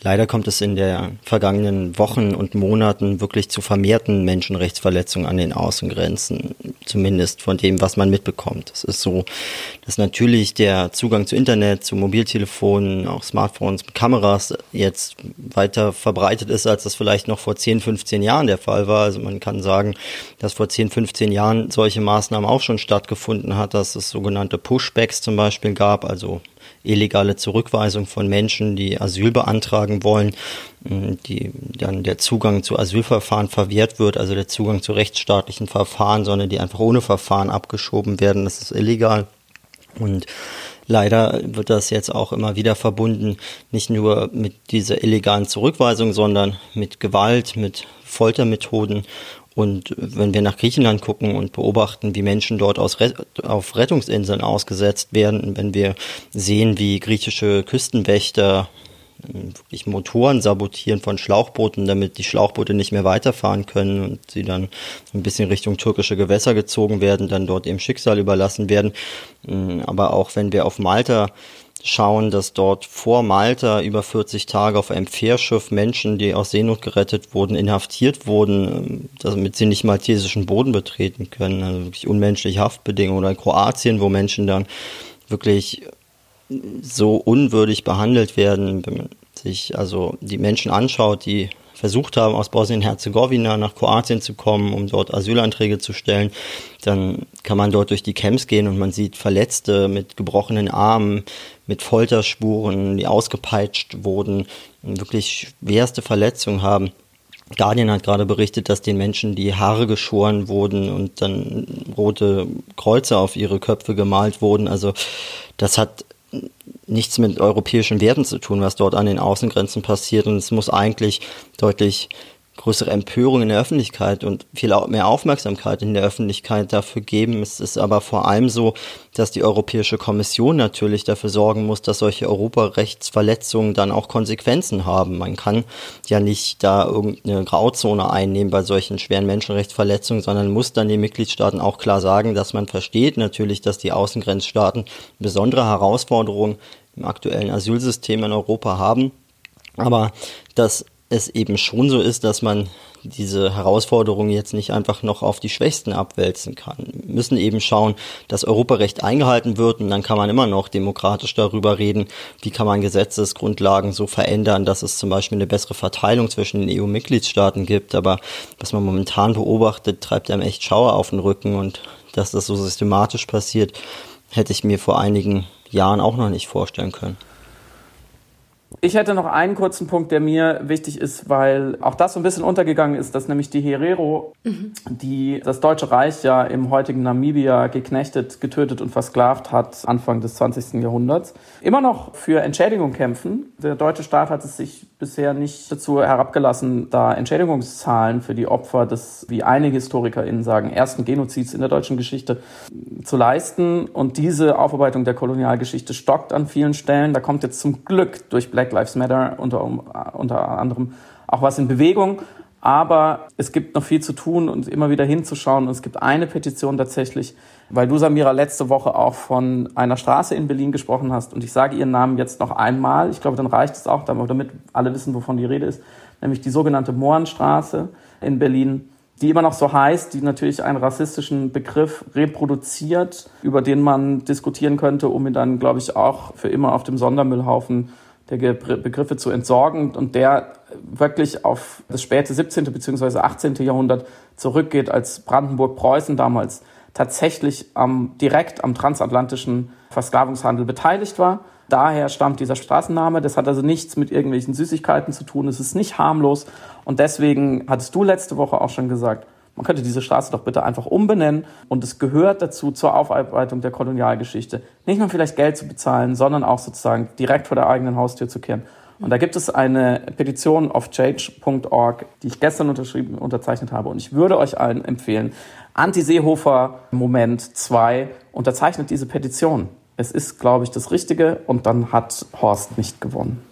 Leider kommt es in den vergangenen Wochen und Monaten wirklich zu vermehrten Menschenrechtsverletzungen an den Außengrenzen, zumindest von dem, was man mitbekommt. Es ist so, dass natürlich der Zugang zu Internet, zu Mobiltelefonen, auch Smartphones, Kameras jetzt weiter verbreitet ist, als das vielleicht noch vor 10, 15 Jahren der Fall war. Also man kann sagen, dass vor 10, 15 Jahren solche Maßnahmen auch schon stattgefunden hat, dass es sogenannte Pushbacks zum Beispiel gab, also illegale Zurückweisung von Menschen, die Asyl beantragen wollen, die dann der Zugang zu Asylverfahren verwehrt wird, also der Zugang zu rechtsstaatlichen Verfahren, sondern die einfach ohne Verfahren abgeschoben werden. Das ist illegal. Und leider wird das jetzt auch immer wieder verbunden, nicht nur mit dieser illegalen Zurückweisung, sondern mit Gewalt, mit Foltermethoden und wenn wir nach Griechenland gucken und beobachten, wie Menschen dort auf Rettungsinseln ausgesetzt werden, wenn wir sehen, wie griechische Küstenwächter ähm, wirklich Motoren sabotieren von Schlauchbooten, damit die Schlauchboote nicht mehr weiterfahren können und sie dann ein bisschen Richtung türkische Gewässer gezogen werden, dann dort ihrem Schicksal überlassen werden. Ähm, aber auch wenn wir auf Malta schauen, dass dort vor Malta über 40 Tage auf einem Fährschiff Menschen, die aus Seenot gerettet wurden, inhaftiert wurden, ähm, damit sie nicht maltesischen Boden betreten können. Also wirklich unmenschliche Haftbedingungen. Oder in Kroatien, wo Menschen dann wirklich so unwürdig behandelt werden, wenn man sich also die Menschen anschaut, die versucht haben, aus Bosnien-Herzegowina nach Kroatien zu kommen, um dort Asylanträge zu stellen, dann kann man dort durch die Camps gehen und man sieht Verletzte mit gebrochenen Armen, mit Folterspuren, die ausgepeitscht wurden, wirklich schwerste Verletzungen haben. Guardian hat gerade berichtet, dass den Menschen die Haare geschoren wurden und dann rote Kreuze auf ihre Köpfe gemalt wurden. Also das hat nichts mit europäischen Werten zu tun, was dort an den Außengrenzen passiert. Und es muss eigentlich deutlich größere Empörung in der Öffentlichkeit und viel mehr Aufmerksamkeit in der Öffentlichkeit dafür geben. Es ist aber vor allem so, dass die Europäische Kommission natürlich dafür sorgen muss, dass solche Europarechtsverletzungen dann auch Konsequenzen haben. Man kann ja nicht da irgendeine Grauzone einnehmen bei solchen schweren Menschenrechtsverletzungen, sondern muss dann den Mitgliedstaaten auch klar sagen, dass man versteht natürlich, dass die Außengrenzstaaten besondere Herausforderungen im aktuellen Asylsystem in Europa haben. Aber dass es eben schon so ist, dass man diese Herausforderungen jetzt nicht einfach noch auf die Schwächsten abwälzen kann. Wir müssen eben schauen, dass Europarecht eingehalten wird und dann kann man immer noch demokratisch darüber reden, wie kann man Gesetzesgrundlagen so verändern, dass es zum Beispiel eine bessere Verteilung zwischen den EU-Mitgliedstaaten gibt. Aber was man momentan beobachtet, treibt einem echt Schauer auf den Rücken und dass das so systematisch passiert, hätte ich mir vor einigen Jahren auch noch nicht vorstellen können. Ich hätte noch einen kurzen Punkt, der mir wichtig ist, weil auch das so ein bisschen untergegangen ist, dass nämlich die Herero, mhm. die das Deutsche Reich ja im heutigen Namibia geknechtet, getötet und versklavt hat, Anfang des 20. Jahrhunderts, immer noch für Entschädigung kämpfen. Der deutsche Staat hat es sich bisher nicht dazu herabgelassen, da Entschädigungszahlen für die Opfer des, wie einige HistorikerInnen sagen, ersten Genozids in der deutschen Geschichte zu leisten. Und diese Aufarbeitung der Kolonialgeschichte stockt an vielen Stellen. Da kommt jetzt zum Glück durch Black Lives Matter unter, unter anderem auch was in Bewegung. Aber es gibt noch viel zu tun und immer wieder hinzuschauen. Und es gibt eine Petition tatsächlich, weil du, Samira, letzte Woche auch von einer Straße in Berlin gesprochen hast. Und ich sage ihren Namen jetzt noch einmal. Ich glaube, dann reicht es auch, damit alle wissen, wovon die Rede ist. Nämlich die sogenannte Mohrenstraße in Berlin, die immer noch so heißt, die natürlich einen rassistischen Begriff reproduziert, über den man diskutieren könnte, um ihn dann, glaube ich, auch für immer auf dem Sondermüllhaufen der Begriffe zu entsorgen und der wirklich auf das späte 17. bzw. 18. Jahrhundert zurückgeht, als Brandenburg-Preußen damals tatsächlich am, direkt am transatlantischen Versklavungshandel beteiligt war. Daher stammt dieser Straßenname. Das hat also nichts mit irgendwelchen Süßigkeiten zu tun. Es ist nicht harmlos. Und deswegen hattest du letzte Woche auch schon gesagt, man könnte diese Straße doch bitte einfach umbenennen und es gehört dazu zur Aufarbeitung der Kolonialgeschichte, nicht nur vielleicht Geld zu bezahlen, sondern auch sozusagen direkt vor der eigenen Haustür zu kehren. Und da gibt es eine Petition auf change.org, die ich gestern unterschrieben, unterzeichnet habe. Und ich würde euch allen empfehlen, Anti-Seehofer Moment 2 unterzeichnet diese Petition. Es ist, glaube ich, das Richtige und dann hat Horst nicht gewonnen.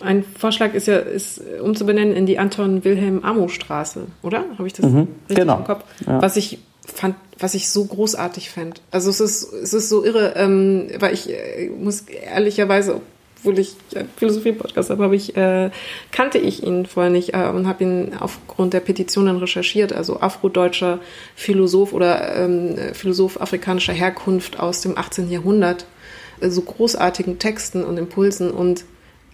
Ein Vorschlag ist ja, ist umzubenennen in die Anton Wilhelm Amo Straße, oder? Habe ich das mhm, richtig genau. im Kopf? Ja. Was ich fand, was ich so großartig fand. Also es ist, es ist so irre, ähm, weil ich äh, muss ehrlicherweise, obwohl ich einen Philosophie-Podcast habe, habe ich, äh, kannte ich ihn vorher nicht äh, und habe ihn aufgrund der Petitionen recherchiert. Also afrodeutscher Philosoph oder ähm, Philosoph afrikanischer Herkunft aus dem 18. Jahrhundert. Äh, so großartigen Texten und Impulsen und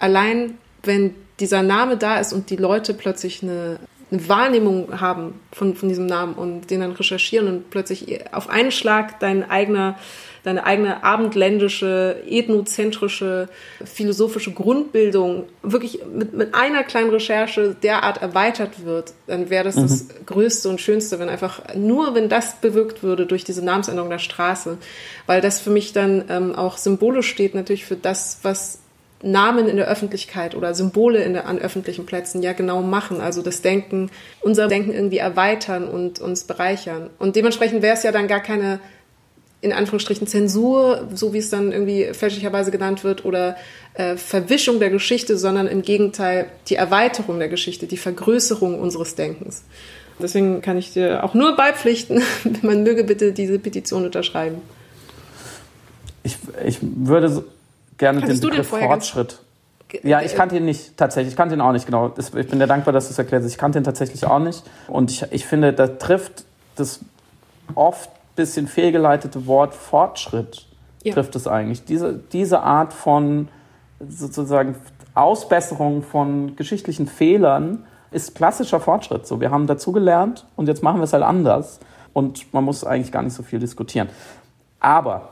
allein wenn dieser Name da ist und die Leute plötzlich eine, eine Wahrnehmung haben von, von diesem Namen und den dann recherchieren und plötzlich auf einen Schlag dein eigener deine eigene abendländische, ethnozentrische, philosophische Grundbildung wirklich mit, mit einer kleinen Recherche derart erweitert wird, dann wäre das mhm. das Größte und Schönste, wenn einfach nur, wenn das bewirkt würde durch diese Namensänderung der Straße, weil das für mich dann ähm, auch symbolisch steht natürlich für das, was Namen in der Öffentlichkeit oder Symbole der, an öffentlichen Plätzen ja genau machen. Also das Denken, unser Denken irgendwie erweitern und uns bereichern. Und dementsprechend wäre es ja dann gar keine, in Anführungsstrichen, Zensur, so wie es dann irgendwie fälschlicherweise genannt wird, oder äh, Verwischung der Geschichte, sondern im Gegenteil die Erweiterung der Geschichte, die Vergrößerung unseres Denkens. Deswegen kann ich dir auch nur beipflichten, man möge bitte diese Petition unterschreiben. Ich, ich würde gerne Kannst den Begriff Fortschritt. Ja, ich kannte ihn nicht tatsächlich. Ich kannte ihn auch nicht, genau. Ich bin dir dankbar, dass du es erklärt hast. Ich kannte ihn tatsächlich auch nicht. Und ich, ich finde, da trifft das oft ein bisschen fehlgeleitete Wort Fortschritt, ja. trifft es eigentlich. Diese, diese Art von sozusagen Ausbesserung von geschichtlichen Fehlern ist klassischer Fortschritt. So, wir haben dazugelernt und jetzt machen wir es halt anders. Und man muss eigentlich gar nicht so viel diskutieren. Aber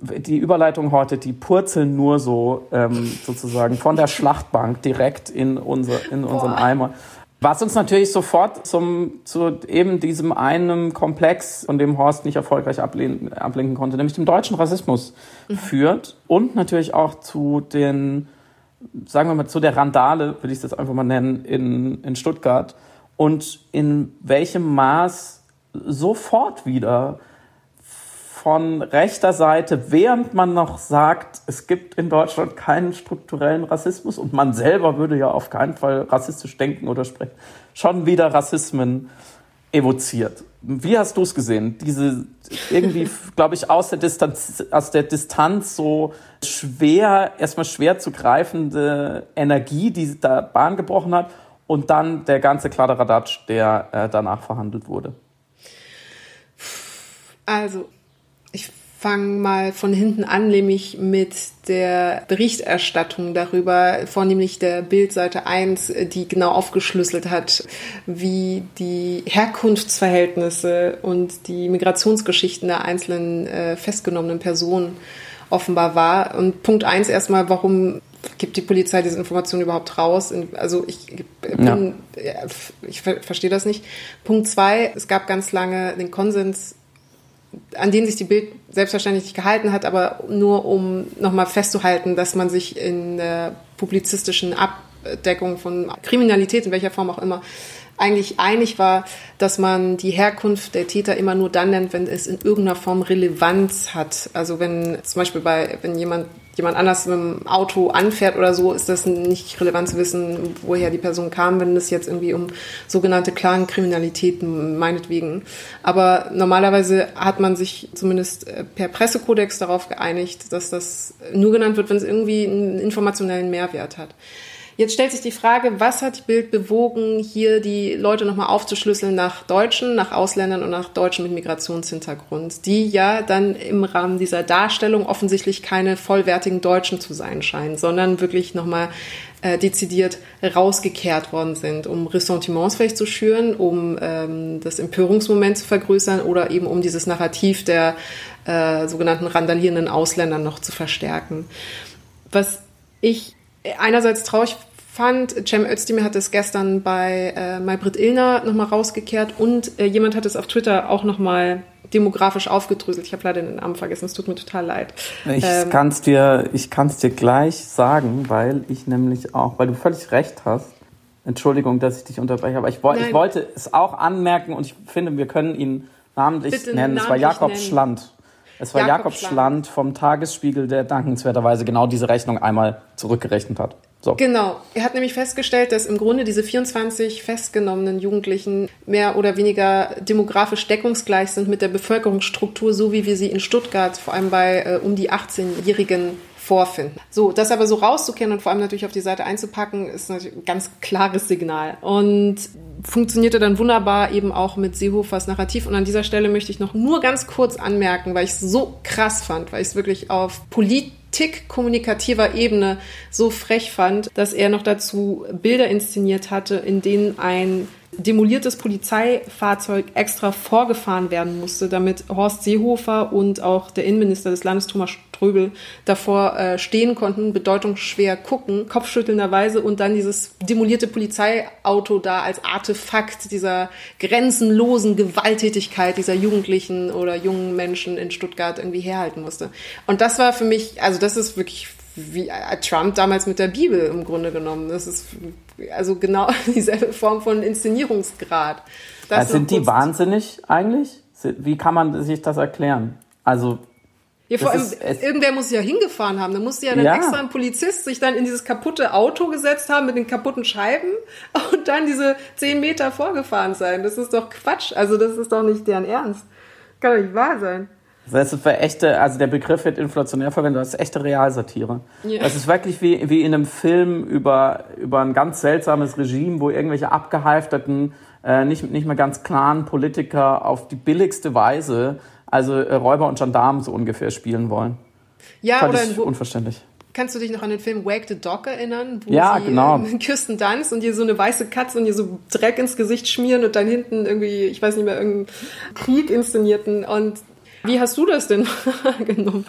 die Überleitung heute, die purzeln nur so ähm, sozusagen von der Schlachtbank direkt in, unser, in unseren Eimer. Was uns natürlich sofort zum, zu eben diesem einen Komplex, von dem Horst nicht erfolgreich ablenken, ablenken konnte, nämlich dem deutschen Rassismus mhm. führt und natürlich auch zu den, sagen wir mal, zu der Randale, würde ich es jetzt einfach mal nennen, in, in Stuttgart und in welchem Maß sofort wieder von rechter Seite, während man noch sagt, es gibt in Deutschland keinen strukturellen Rassismus und man selber würde ja auf keinen Fall rassistisch denken oder sprechen, schon wieder Rassismen evoziert. Wie hast du es gesehen? Diese irgendwie, glaube ich, aus der Distanz, aus der Distanz so schwer, erstmal schwer zu greifende Energie, die da Bahn gebrochen hat und dann der ganze Kladderadatsch, der äh, danach verhandelt wurde. Also, ich fange mal von hinten an, nämlich mit der Berichterstattung darüber, vornehmlich der Bildseite 1, die genau aufgeschlüsselt hat, wie die Herkunftsverhältnisse und die Migrationsgeschichten der einzelnen äh, festgenommenen Personen offenbar war. Und Punkt 1 erstmal, warum gibt die Polizei diese Information überhaupt raus? Also ich bin, ja. ich verstehe das nicht. Punkt 2, es gab ganz lange den Konsens an denen sich die Bild selbstverständlich nicht gehalten hat, aber nur um nochmal festzuhalten, dass man sich in der publizistischen Abdeckung von Kriminalität, in welcher Form auch immer, eigentlich einig war, dass man die Herkunft der Täter immer nur dann nennt, wenn es in irgendeiner Form Relevanz hat. Also wenn zum Beispiel bei, wenn jemand jemand anders mit dem Auto anfährt oder so, ist das nicht relevant zu wissen, woher die Person kam, wenn es jetzt irgendwie um sogenannte Clankriminalitäten meinetwegen. Aber normalerweise hat man sich zumindest äh, per Pressekodex darauf geeinigt, dass das nur genannt wird, wenn es irgendwie einen informationellen Mehrwert hat. Jetzt stellt sich die Frage, was hat Bild bewogen, hier die Leute nochmal aufzuschlüsseln nach Deutschen, nach Ausländern und nach Deutschen mit Migrationshintergrund, die ja dann im Rahmen dieser Darstellung offensichtlich keine vollwertigen Deutschen zu sein scheinen, sondern wirklich nochmal äh, dezidiert rausgekehrt worden sind, um Ressentiments vielleicht zu schüren, um ähm, das Empörungsmoment zu vergrößern oder eben um dieses Narrativ der äh, sogenannten randalierenden Ausländer noch zu verstärken. Was ich einerseits traurig fand, Cem Özdemir hat es gestern bei äh, Maybrit Illner nochmal rausgekehrt und äh, jemand hat es auf Twitter auch nochmal demografisch aufgedröselt. Ich habe leider den Namen vergessen, es tut mir total leid. Ich ähm, kann es dir, ich kann's dir gleich sagen, weil ich nämlich auch, weil du völlig recht hast. Entschuldigung, dass ich dich unterbreche, aber ich, ich wollte es auch anmerken und ich finde, wir können ihn namentlich Bitte nennen. Namentlich es war Jakob nennen. Schland. Es war Jakob, Jakob Schland vom Tagesspiegel, der dankenswerterweise genau diese Rechnung einmal zurückgerechnet hat. So. Genau. Er hat nämlich festgestellt, dass im Grunde diese 24 festgenommenen Jugendlichen mehr oder weniger demografisch deckungsgleich sind mit der Bevölkerungsstruktur, so wie wir sie in Stuttgart vor allem bei äh, um die 18-Jährigen vorfinden. So, das aber so rauszukehren und vor allem natürlich auf die Seite einzupacken, ist natürlich ein ganz klares Signal. Und funktionierte dann wunderbar eben auch mit Seehofers Narrativ. Und an dieser Stelle möchte ich noch nur ganz kurz anmerken, weil ich es so krass fand, weil ich es wirklich auf Polit Tick kommunikativer Ebene so frech fand, dass er noch dazu Bilder inszeniert hatte, in denen ein demoliertes Polizeifahrzeug extra vorgefahren werden musste, damit Horst Seehofer und auch der Innenminister des Landes Thomas Ströbel davor äh, stehen konnten, bedeutungsschwer gucken, kopfschüttelnderweise und dann dieses demolierte Polizeiauto da als Artefakt dieser grenzenlosen Gewalttätigkeit dieser Jugendlichen oder jungen Menschen in Stuttgart irgendwie herhalten musste. Und das war für mich, also das ist wirklich wie Trump damals mit der Bibel im Grunde genommen. Das ist also genau dieselbe Form von Inszenierungsgrad. Das also sind die wahnsinnig eigentlich? Wie kann man sich das erklären? Also ja, vor allem, irgendwer muss ja hingefahren haben. Da musste ja dann ja. extra ein Polizist sich dann in dieses kaputte Auto gesetzt haben mit den kaputten Scheiben und dann diese zehn Meter vorgefahren sein. Das ist doch Quatsch. Also das ist doch nicht deren Ernst. Kann doch nicht wahr sein. Das ist für echte, also der Begriff wird inflationär verwendet, das ist echte Realsatire. Ja. Das ist wirklich wie, wie in einem Film über, über ein ganz seltsames Regime, wo irgendwelche abgehalfterten, äh, nicht, nicht mehr ganz klaren Politiker auf die billigste Weise, also äh, Räuber und Gendarmen so ungefähr spielen wollen. Ja, Fand oder ich unverständlich. Kannst du dich noch an den Film Wake the Dog erinnern? Wo ja, sie genau. Kirsten Dunst und ihr so eine weiße Katze und ihr so Dreck ins Gesicht schmieren und dann hinten irgendwie, ich weiß nicht mehr, irgendeinen Krieg inszenierten. Und wie hast du das denn genommen?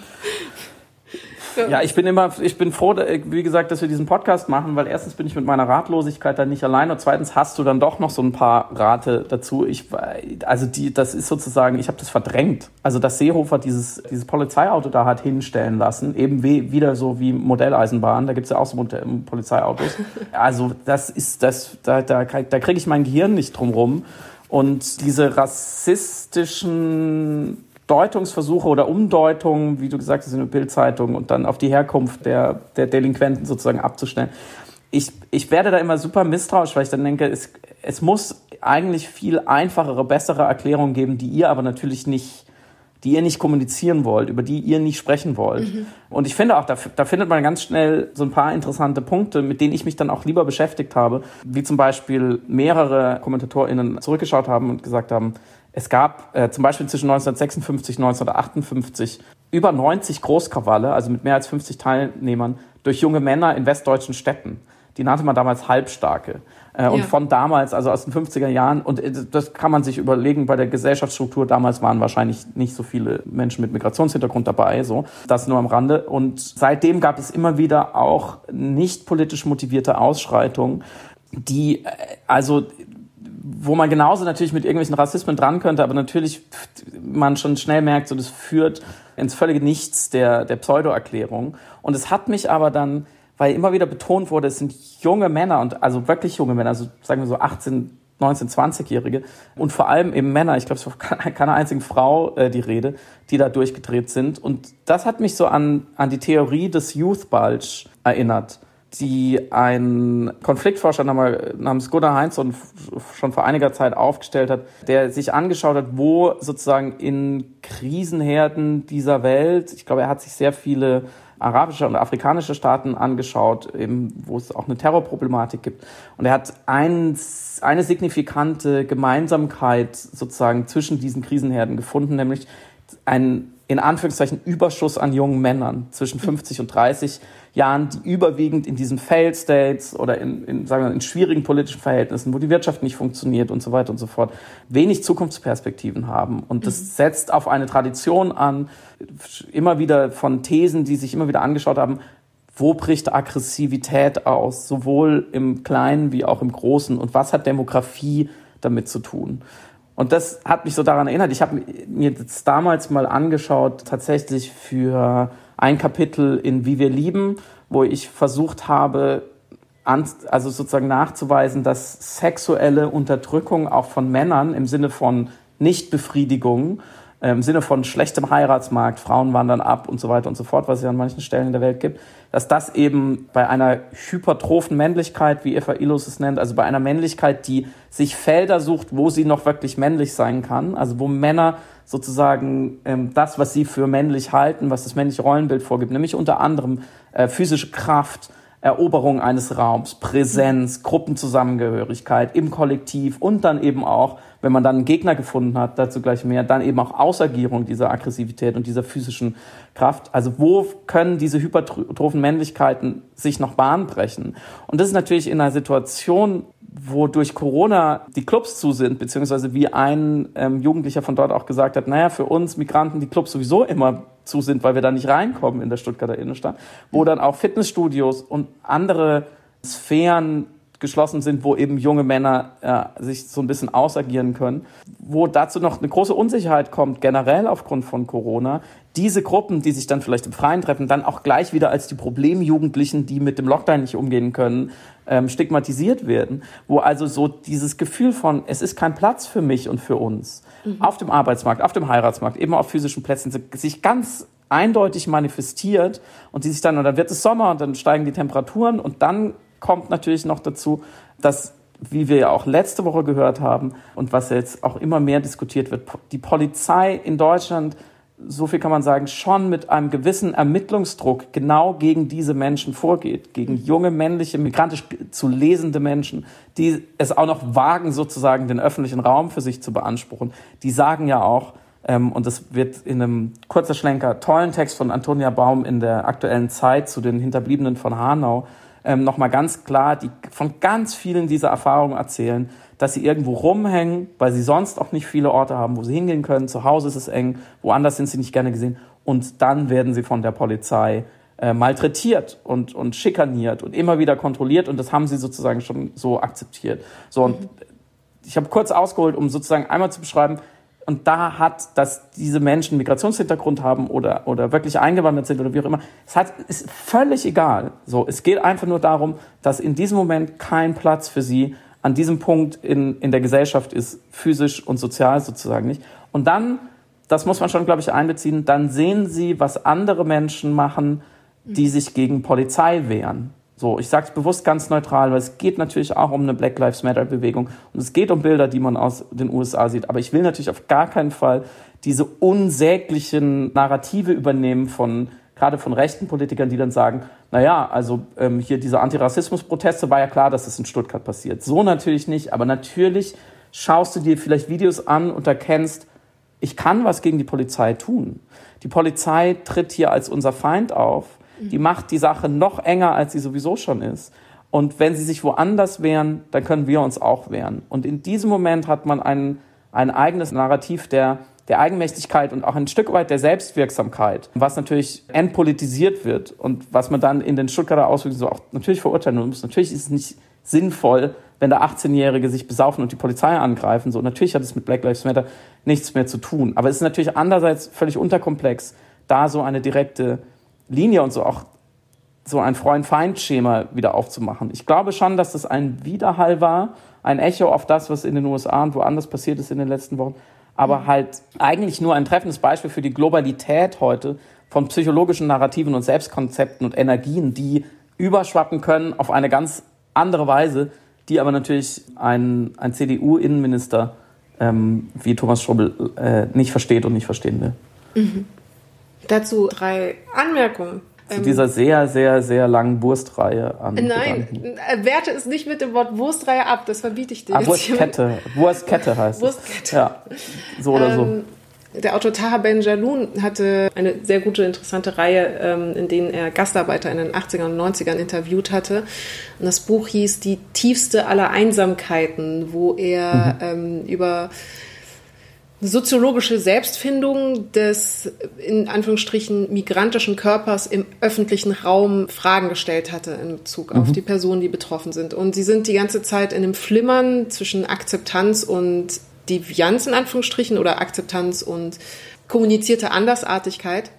Ja, ich bin immer, ich bin froh, wie gesagt, dass wir diesen Podcast machen, weil erstens bin ich mit meiner Ratlosigkeit dann nicht allein und zweitens hast du dann doch noch so ein paar Rate dazu. Ich, also die, das ist sozusagen, ich habe das verdrängt. Also dass Seehofer dieses, dieses Polizeiauto da hat hinstellen lassen, eben wie, wieder so wie Modelleisenbahn, da gibt's ja auch so Polizeiautos. Also das ist, das, da, da, da kriege ich mein Gehirn nicht drum rum. Und diese rassistischen Deutungsversuche oder Umdeutungen, wie du gesagt hast, in der Bildzeitung und dann auf die Herkunft der, der Delinquenten sozusagen abzustellen. Ich, ich werde da immer super misstrauisch, weil ich dann denke, es, es muss eigentlich viel einfachere, bessere Erklärungen geben, die ihr aber natürlich nicht, die ihr nicht kommunizieren wollt, über die ihr nicht sprechen wollt. Mhm. Und ich finde auch, da, da findet man ganz schnell so ein paar interessante Punkte, mit denen ich mich dann auch lieber beschäftigt habe, wie zum Beispiel mehrere KommentatorInnen zurückgeschaut haben und gesagt haben, es gab äh, zum Beispiel zwischen 1956 und 1958 über 90 Großkrawalle, also mit mehr als 50 Teilnehmern, durch junge Männer in westdeutschen Städten. Die nannte man damals Halbstarke. Äh, ja. Und von damals, also aus den 50er Jahren, und äh, das kann man sich überlegen, bei der Gesellschaftsstruktur damals waren wahrscheinlich nicht so viele Menschen mit Migrationshintergrund dabei, so. Das nur am Rande. Und seitdem gab es immer wieder auch nicht politisch motivierte Ausschreitungen, die, äh, also wo man genauso natürlich mit irgendwelchen Rassismen dran könnte, aber natürlich man schon schnell merkt, so das führt ins völlige Nichts der, der Pseudo-Erklärung. Und es hat mich aber dann, weil immer wieder betont wurde, es sind junge Männer und also wirklich junge Männer, also sagen wir so 18, 19, 20-Jährige und vor allem eben Männer, ich glaube, es war keine einzige Frau äh, die Rede, die da durchgedreht sind. Und das hat mich so an, an die Theorie des Youth Bulge erinnert die ein Konfliktforscher namens Gunnar Heinzson schon vor einiger Zeit aufgestellt hat, der sich angeschaut hat, wo sozusagen in Krisenherden dieser Welt, ich glaube, er hat sich sehr viele arabische und afrikanische Staaten angeschaut, eben, wo es auch eine Terrorproblematik gibt. Und er hat ein, eine signifikante Gemeinsamkeit sozusagen zwischen diesen Krisenherden gefunden, nämlich ein in Anführungszeichen Überschuss an jungen Männern zwischen 50 und 30 Jahren, die überwiegend in diesen Failed States oder in, in, sagen wir, in schwierigen politischen Verhältnissen, wo die Wirtschaft nicht funktioniert und so weiter und so fort, wenig Zukunftsperspektiven haben. Und das mhm. setzt auf eine Tradition an, immer wieder von Thesen, die sich immer wieder angeschaut haben, wo bricht Aggressivität aus, sowohl im Kleinen wie auch im Großen und was hat Demografie damit zu tun. Und das hat mich so daran erinnert. Ich habe mir das damals mal angeschaut, tatsächlich für ein Kapitel in Wie wir lieben, wo ich versucht habe, also sozusagen nachzuweisen, dass sexuelle Unterdrückung auch von Männern im Sinne von Nichtbefriedigung äh, im Sinne von schlechtem Heiratsmarkt, Frauen wandern ab und so weiter und so fort, was es ja an manchen Stellen in der Welt gibt, dass das eben bei einer hypertrophen Männlichkeit, wie Eva Illos es nennt, also bei einer Männlichkeit, die sich Felder sucht, wo sie noch wirklich männlich sein kann, also wo Männer sozusagen ähm, das, was sie für männlich halten, was das männliche Rollenbild vorgibt, nämlich unter anderem äh, physische Kraft, Eroberung eines Raums, Präsenz, Gruppenzusammengehörigkeit im Kollektiv und dann eben auch, wenn man dann einen Gegner gefunden hat, dazu gleich mehr, dann eben auch Ausagierung dieser Aggressivität und dieser physischen Kraft. Also wo können diese hypertrophen Männlichkeiten sich noch Bahn brechen? Und das ist natürlich in einer Situation, wo durch Corona die Clubs zu sind, beziehungsweise wie ein ähm, Jugendlicher von dort auch gesagt hat, naja, für uns Migranten die Clubs sowieso immer zu sind, weil wir da nicht reinkommen in der Stuttgarter Innenstadt, wo dann auch Fitnessstudios und andere Sphären geschlossen sind, wo eben junge Männer äh, sich so ein bisschen ausagieren können, wo dazu noch eine große Unsicherheit kommt, generell aufgrund von Corona. Diese Gruppen, die sich dann vielleicht im Freien treffen, dann auch gleich wieder als die Problemjugendlichen, die mit dem Lockdown nicht umgehen können, ähm, stigmatisiert werden, wo also so dieses Gefühl von, es ist kein Platz für mich und für uns mhm. auf dem Arbeitsmarkt, auf dem Heiratsmarkt, eben auf physischen Plätzen, sich ganz eindeutig manifestiert und die sich dann, und dann wird es Sommer und dann steigen die Temperaturen und dann kommt natürlich noch dazu, dass wie wir ja auch letzte Woche gehört haben und was jetzt auch immer mehr diskutiert wird, die Polizei in Deutschland so viel kann man sagen, schon mit einem gewissen Ermittlungsdruck genau gegen diese Menschen vorgeht, gegen junge männliche, migrantisch zu lesende Menschen, die es auch noch wagen, sozusagen den öffentlichen Raum für sich zu beanspruchen. Die sagen ja auch, ähm, und das wird in einem kurzer Schlenker tollen Text von Antonia Baum in der aktuellen Zeit zu den Hinterbliebenen von Hanau ähm, nochmal ganz klar, die von ganz vielen dieser Erfahrungen erzählen, dass sie irgendwo rumhängen, weil sie sonst auch nicht viele Orte haben, wo sie hingehen können. Zu Hause ist es eng, woanders sind sie nicht gerne gesehen. Und dann werden sie von der Polizei äh, malträtiert und, und schikaniert und immer wieder kontrolliert. Und das haben sie sozusagen schon so akzeptiert. So, und mhm. ich habe kurz ausgeholt, um sozusagen einmal zu beschreiben, und da hat, dass diese Menschen Migrationshintergrund haben oder, oder wirklich eingewandert sind oder wie auch immer, es hat, ist völlig egal. So, es geht einfach nur darum, dass in diesem Moment kein Platz für sie an diesem Punkt in, in der Gesellschaft ist, physisch und sozial sozusagen nicht. Und dann, das muss man schon, glaube ich, einbeziehen, dann sehen sie, was andere Menschen machen, die sich gegen Polizei wehren. So, ich sage es bewusst ganz neutral, weil es geht natürlich auch um eine Black Lives Matter Bewegung und es geht um Bilder, die man aus den USA sieht. Aber ich will natürlich auf gar keinen Fall diese unsäglichen Narrative übernehmen von gerade von rechten Politikern, die dann sagen, naja, also ähm, hier diese Antirassismus-Proteste war ja klar, dass das in Stuttgart passiert. So natürlich nicht, aber natürlich schaust du dir vielleicht Videos an und erkennst, ich kann was gegen die Polizei tun. Die Polizei tritt hier als unser Feind auf. Die macht die Sache noch enger, als sie sowieso schon ist. Und wenn sie sich woanders wehren, dann können wir uns auch wehren. Und in diesem Moment hat man ein, ein eigenes Narrativ der der Eigenmächtigkeit und auch ein Stück weit der Selbstwirksamkeit, was natürlich entpolitisiert wird und was man dann in den Stuttgarter Auswirkungen so auch natürlich verurteilen muss. Natürlich ist es nicht sinnvoll, wenn da 18-Jährige sich besaufen und die Polizei angreifen. So, natürlich hat es mit Black Lives Matter nichts mehr zu tun. Aber es ist natürlich andererseits völlig unterkomplex, da so eine direkte Linie und so auch so ein Freund-Feind-Schema wieder aufzumachen. Ich glaube schon, dass das ein Widerhall war, ein Echo auf das, was in den USA und woanders passiert ist in den letzten Wochen aber halt eigentlich nur ein treffendes Beispiel für die Globalität heute von psychologischen Narrativen und Selbstkonzepten und Energien, die überschwappen können auf eine ganz andere Weise, die aber natürlich ein, ein CDU-Innenminister ähm, wie Thomas Strobel äh, nicht versteht und nicht verstehen will. Mhm. Dazu drei Anmerkungen. Zu ähm, dieser sehr, sehr, sehr langen Wurstreihe an. Nein, Gedanken. Äh, werte es nicht mit dem Wort Wurstreihe ab, das verbiete ich dir. Ah, Wurstkette. Wurstkette heißt Wurstkette. Ja, so oder so. Ähm, der Autor Taha Ben-Jaloun hatte eine sehr gute, interessante Reihe, ähm, in denen er Gastarbeiter in den 80ern und 90ern interviewt hatte. Und das Buch hieß Die tiefste aller Einsamkeiten, wo er mhm. über soziologische Selbstfindung des in Anführungsstrichen migrantischen Körpers im öffentlichen Raum Fragen gestellt hatte in Bezug auf mhm. die Personen, die betroffen sind. Und sie sind die ganze Zeit in einem Flimmern zwischen Akzeptanz und Devianz in Anführungsstrichen oder Akzeptanz und kommunizierte Andersartigkeit.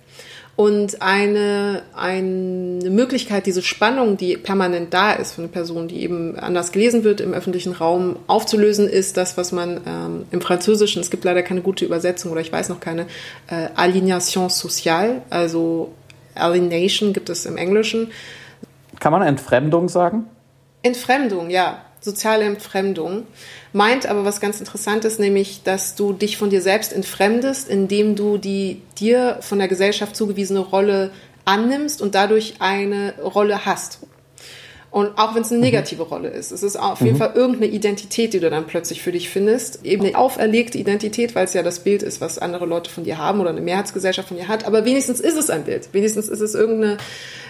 Und eine, eine Möglichkeit, diese Spannung, die permanent da ist von einer Person, die eben anders gelesen wird im öffentlichen Raum, aufzulösen, ist das, was man ähm, im Französischen, es gibt leider keine gute Übersetzung oder ich weiß noch keine, äh, Alignation sociale, also Alienation gibt es im Englischen. Kann man Entfremdung sagen? Entfremdung, ja soziale Entfremdung, meint aber was ganz Interessantes, nämlich, dass du dich von dir selbst entfremdest, indem du die dir von der Gesellschaft zugewiesene Rolle annimmst und dadurch eine Rolle hast. Und auch wenn es eine mhm. negative mhm. Rolle ist, es ist auf jeden mhm. Fall irgendeine Identität, die du dann plötzlich für dich findest. Eben eine auferlegte Identität, weil es ja das Bild ist, was andere Leute von dir haben oder eine Mehrheitsgesellschaft von dir hat. Aber wenigstens ist es ein Bild. Wenigstens ist es irgendeine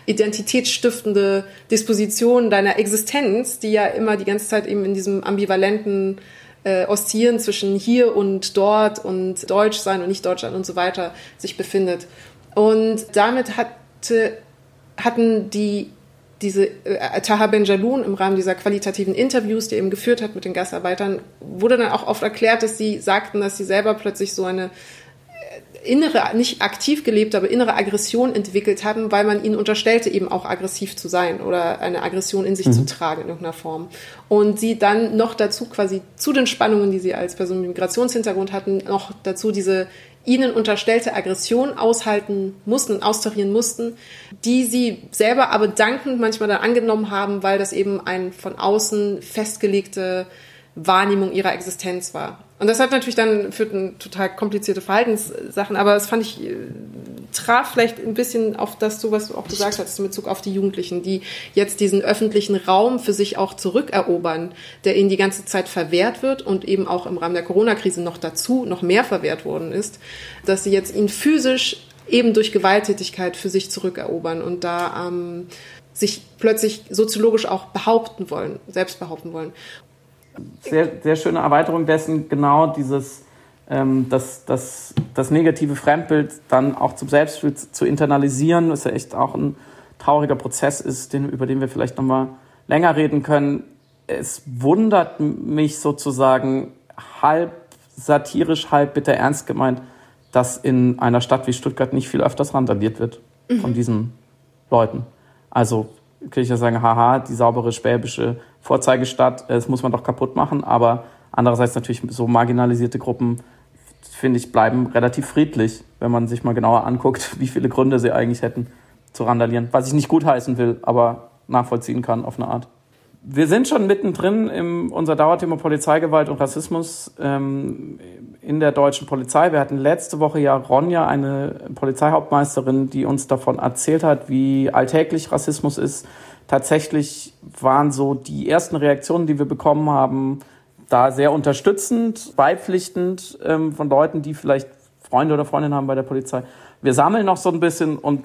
identitätsstiftende Disposition deiner Existenz, die ja immer die ganze Zeit eben in diesem ambivalenten äh, Oszillieren zwischen hier und dort und Deutsch sein und nicht Deutsch sein und so weiter sich befindet. Und damit hatte, hatten die diese äh, Taha Benjaloun im Rahmen dieser qualitativen Interviews, die er eben geführt hat mit den Gastarbeitern, wurde dann auch oft erklärt, dass sie sagten, dass sie selber plötzlich so eine äh, innere, nicht aktiv gelebt, aber innere Aggression entwickelt haben, weil man ihnen unterstellte, eben auch aggressiv zu sein oder eine Aggression in sich mhm. zu tragen in irgendeiner Form. Und sie dann noch dazu quasi zu den Spannungen, die sie als Person mit Migrationshintergrund hatten, noch dazu diese ihnen unterstellte Aggression aushalten mussten und austarieren mussten, die sie selber aber dankend manchmal dann angenommen haben, weil das eben ein von außen festgelegte Wahrnehmung ihrer Existenz war. Und das hat natürlich dann für total komplizierte Verhaltenssachen, aber das fand ich, äh, traf vielleicht ein bisschen auf das zu, was du auch gesagt hast, in Bezug auf die Jugendlichen, die jetzt diesen öffentlichen Raum für sich auch zurückerobern, der ihnen die ganze Zeit verwehrt wird und eben auch im Rahmen der Corona-Krise noch dazu noch mehr verwehrt worden ist, dass sie jetzt ihn physisch eben durch Gewalttätigkeit für sich zurückerobern und da ähm, sich plötzlich soziologisch auch behaupten wollen, selbst behaupten wollen. Sehr, sehr schöne Erweiterung dessen, genau dieses, ähm, das, das, das negative Fremdbild dann auch zum Selbstbild zu internalisieren, was ja echt auch ein trauriger Prozess ist, den, über den wir vielleicht nochmal länger reden können. Es wundert mich sozusagen halb satirisch, halb bitter ernst gemeint, dass in einer Stadt wie Stuttgart nicht viel öfters randaliert wird mhm. von diesen Leuten. Also kann ich ja sagen, haha, die saubere schwäbische Vorzeigestadt, das muss man doch kaputt machen. Aber andererseits natürlich so marginalisierte Gruppen, finde ich, bleiben relativ friedlich, wenn man sich mal genauer anguckt, wie viele Gründe sie eigentlich hätten zu randalieren. Was ich nicht gutheißen will, aber nachvollziehen kann auf eine Art. Wir sind schon mittendrin in unser Dauerthema Polizeigewalt und Rassismus ähm, in der deutschen Polizei. Wir hatten letzte Woche ja Ronja, eine Polizeihauptmeisterin, die uns davon erzählt hat, wie alltäglich Rassismus ist. Tatsächlich waren so die ersten Reaktionen, die wir bekommen haben, da sehr unterstützend, beipflichtend ähm, von Leuten, die vielleicht Freunde oder Freundinnen haben bei der Polizei. Wir sammeln noch so ein bisschen und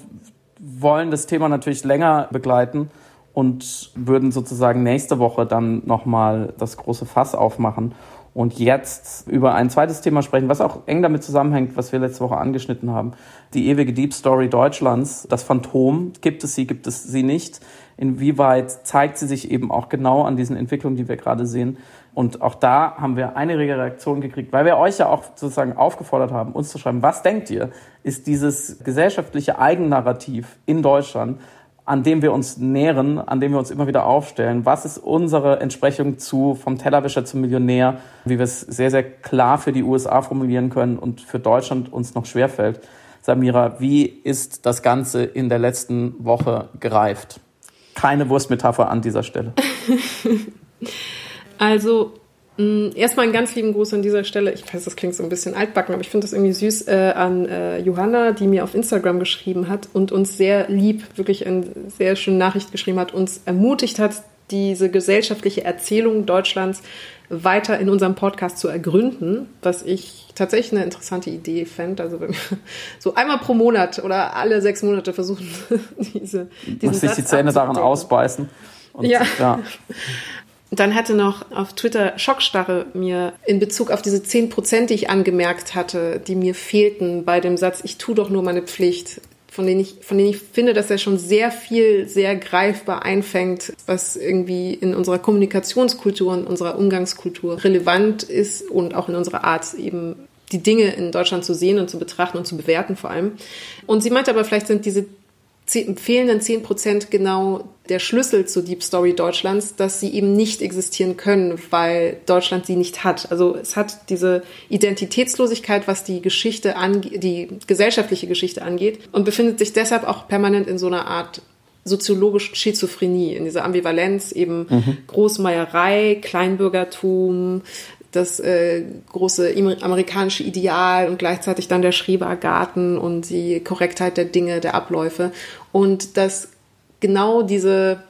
wollen das Thema natürlich länger begleiten und würden sozusagen nächste Woche dann nochmal das große Fass aufmachen und jetzt über ein zweites Thema sprechen, was auch eng damit zusammenhängt, was wir letzte Woche angeschnitten haben. Die ewige Deep Story Deutschlands, das Phantom, gibt es sie, gibt es sie nicht? Inwieweit zeigt sie sich eben auch genau an diesen Entwicklungen, die wir gerade sehen? Und auch da haben wir einige Reaktionen gekriegt, weil wir euch ja auch sozusagen aufgefordert haben, uns zu schreiben, was denkt ihr, ist dieses gesellschaftliche Eigennarrativ in Deutschland an dem wir uns nähren, an dem wir uns immer wieder aufstellen. Was ist unsere Entsprechung zu vom Tellerwischer zum Millionär, wie wir es sehr, sehr klar für die USA formulieren können und für Deutschland uns noch schwerfällt. Samira, wie ist das Ganze in der letzten Woche gereift? Keine Wurstmetapher an dieser Stelle. also Mm, erstmal einen ganz lieben Gruß an dieser Stelle. Ich weiß, das klingt so ein bisschen altbacken, aber ich finde das irgendwie süß äh, an äh, Johanna, die mir auf Instagram geschrieben hat und uns sehr lieb, wirklich eine sehr schöne Nachricht geschrieben hat, uns ermutigt hat, diese gesellschaftliche Erzählung Deutschlands weiter in unserem Podcast zu ergründen, was ich tatsächlich eine interessante Idee fände. Also wenn wir so einmal pro Monat oder alle sechs Monate versuchen, diese, diesen Muss sich die Zähne daran ausbeißen. Und, ja. ja. Dann hatte noch auf Twitter Schockstarre mir in Bezug auf diese 10 Prozent, die ich angemerkt hatte, die mir fehlten bei dem Satz, ich tue doch nur meine Pflicht, von denen ich, von denen ich finde, dass er schon sehr viel, sehr greifbar einfängt, was irgendwie in unserer Kommunikationskultur und unserer Umgangskultur relevant ist und auch in unserer Art eben die Dinge in Deutschland zu sehen und zu betrachten und zu bewerten vor allem. Und sie meinte aber, vielleicht sind diese fehlenden 10 Prozent genau der Schlüssel zur Deep Story Deutschlands, dass sie eben nicht existieren können, weil Deutschland sie nicht hat. Also es hat diese Identitätslosigkeit, was die Geschichte angeht, die gesellschaftliche Geschichte angeht und befindet sich deshalb auch permanent in so einer Art soziologischen Schizophrenie, in dieser Ambivalenz eben mhm. Großmeierei, Kleinbürgertum, das äh, große amerikanische Ideal und gleichzeitig dann der Schrebergarten und die Korrektheit der Dinge, der Abläufe. Und dass genau diese,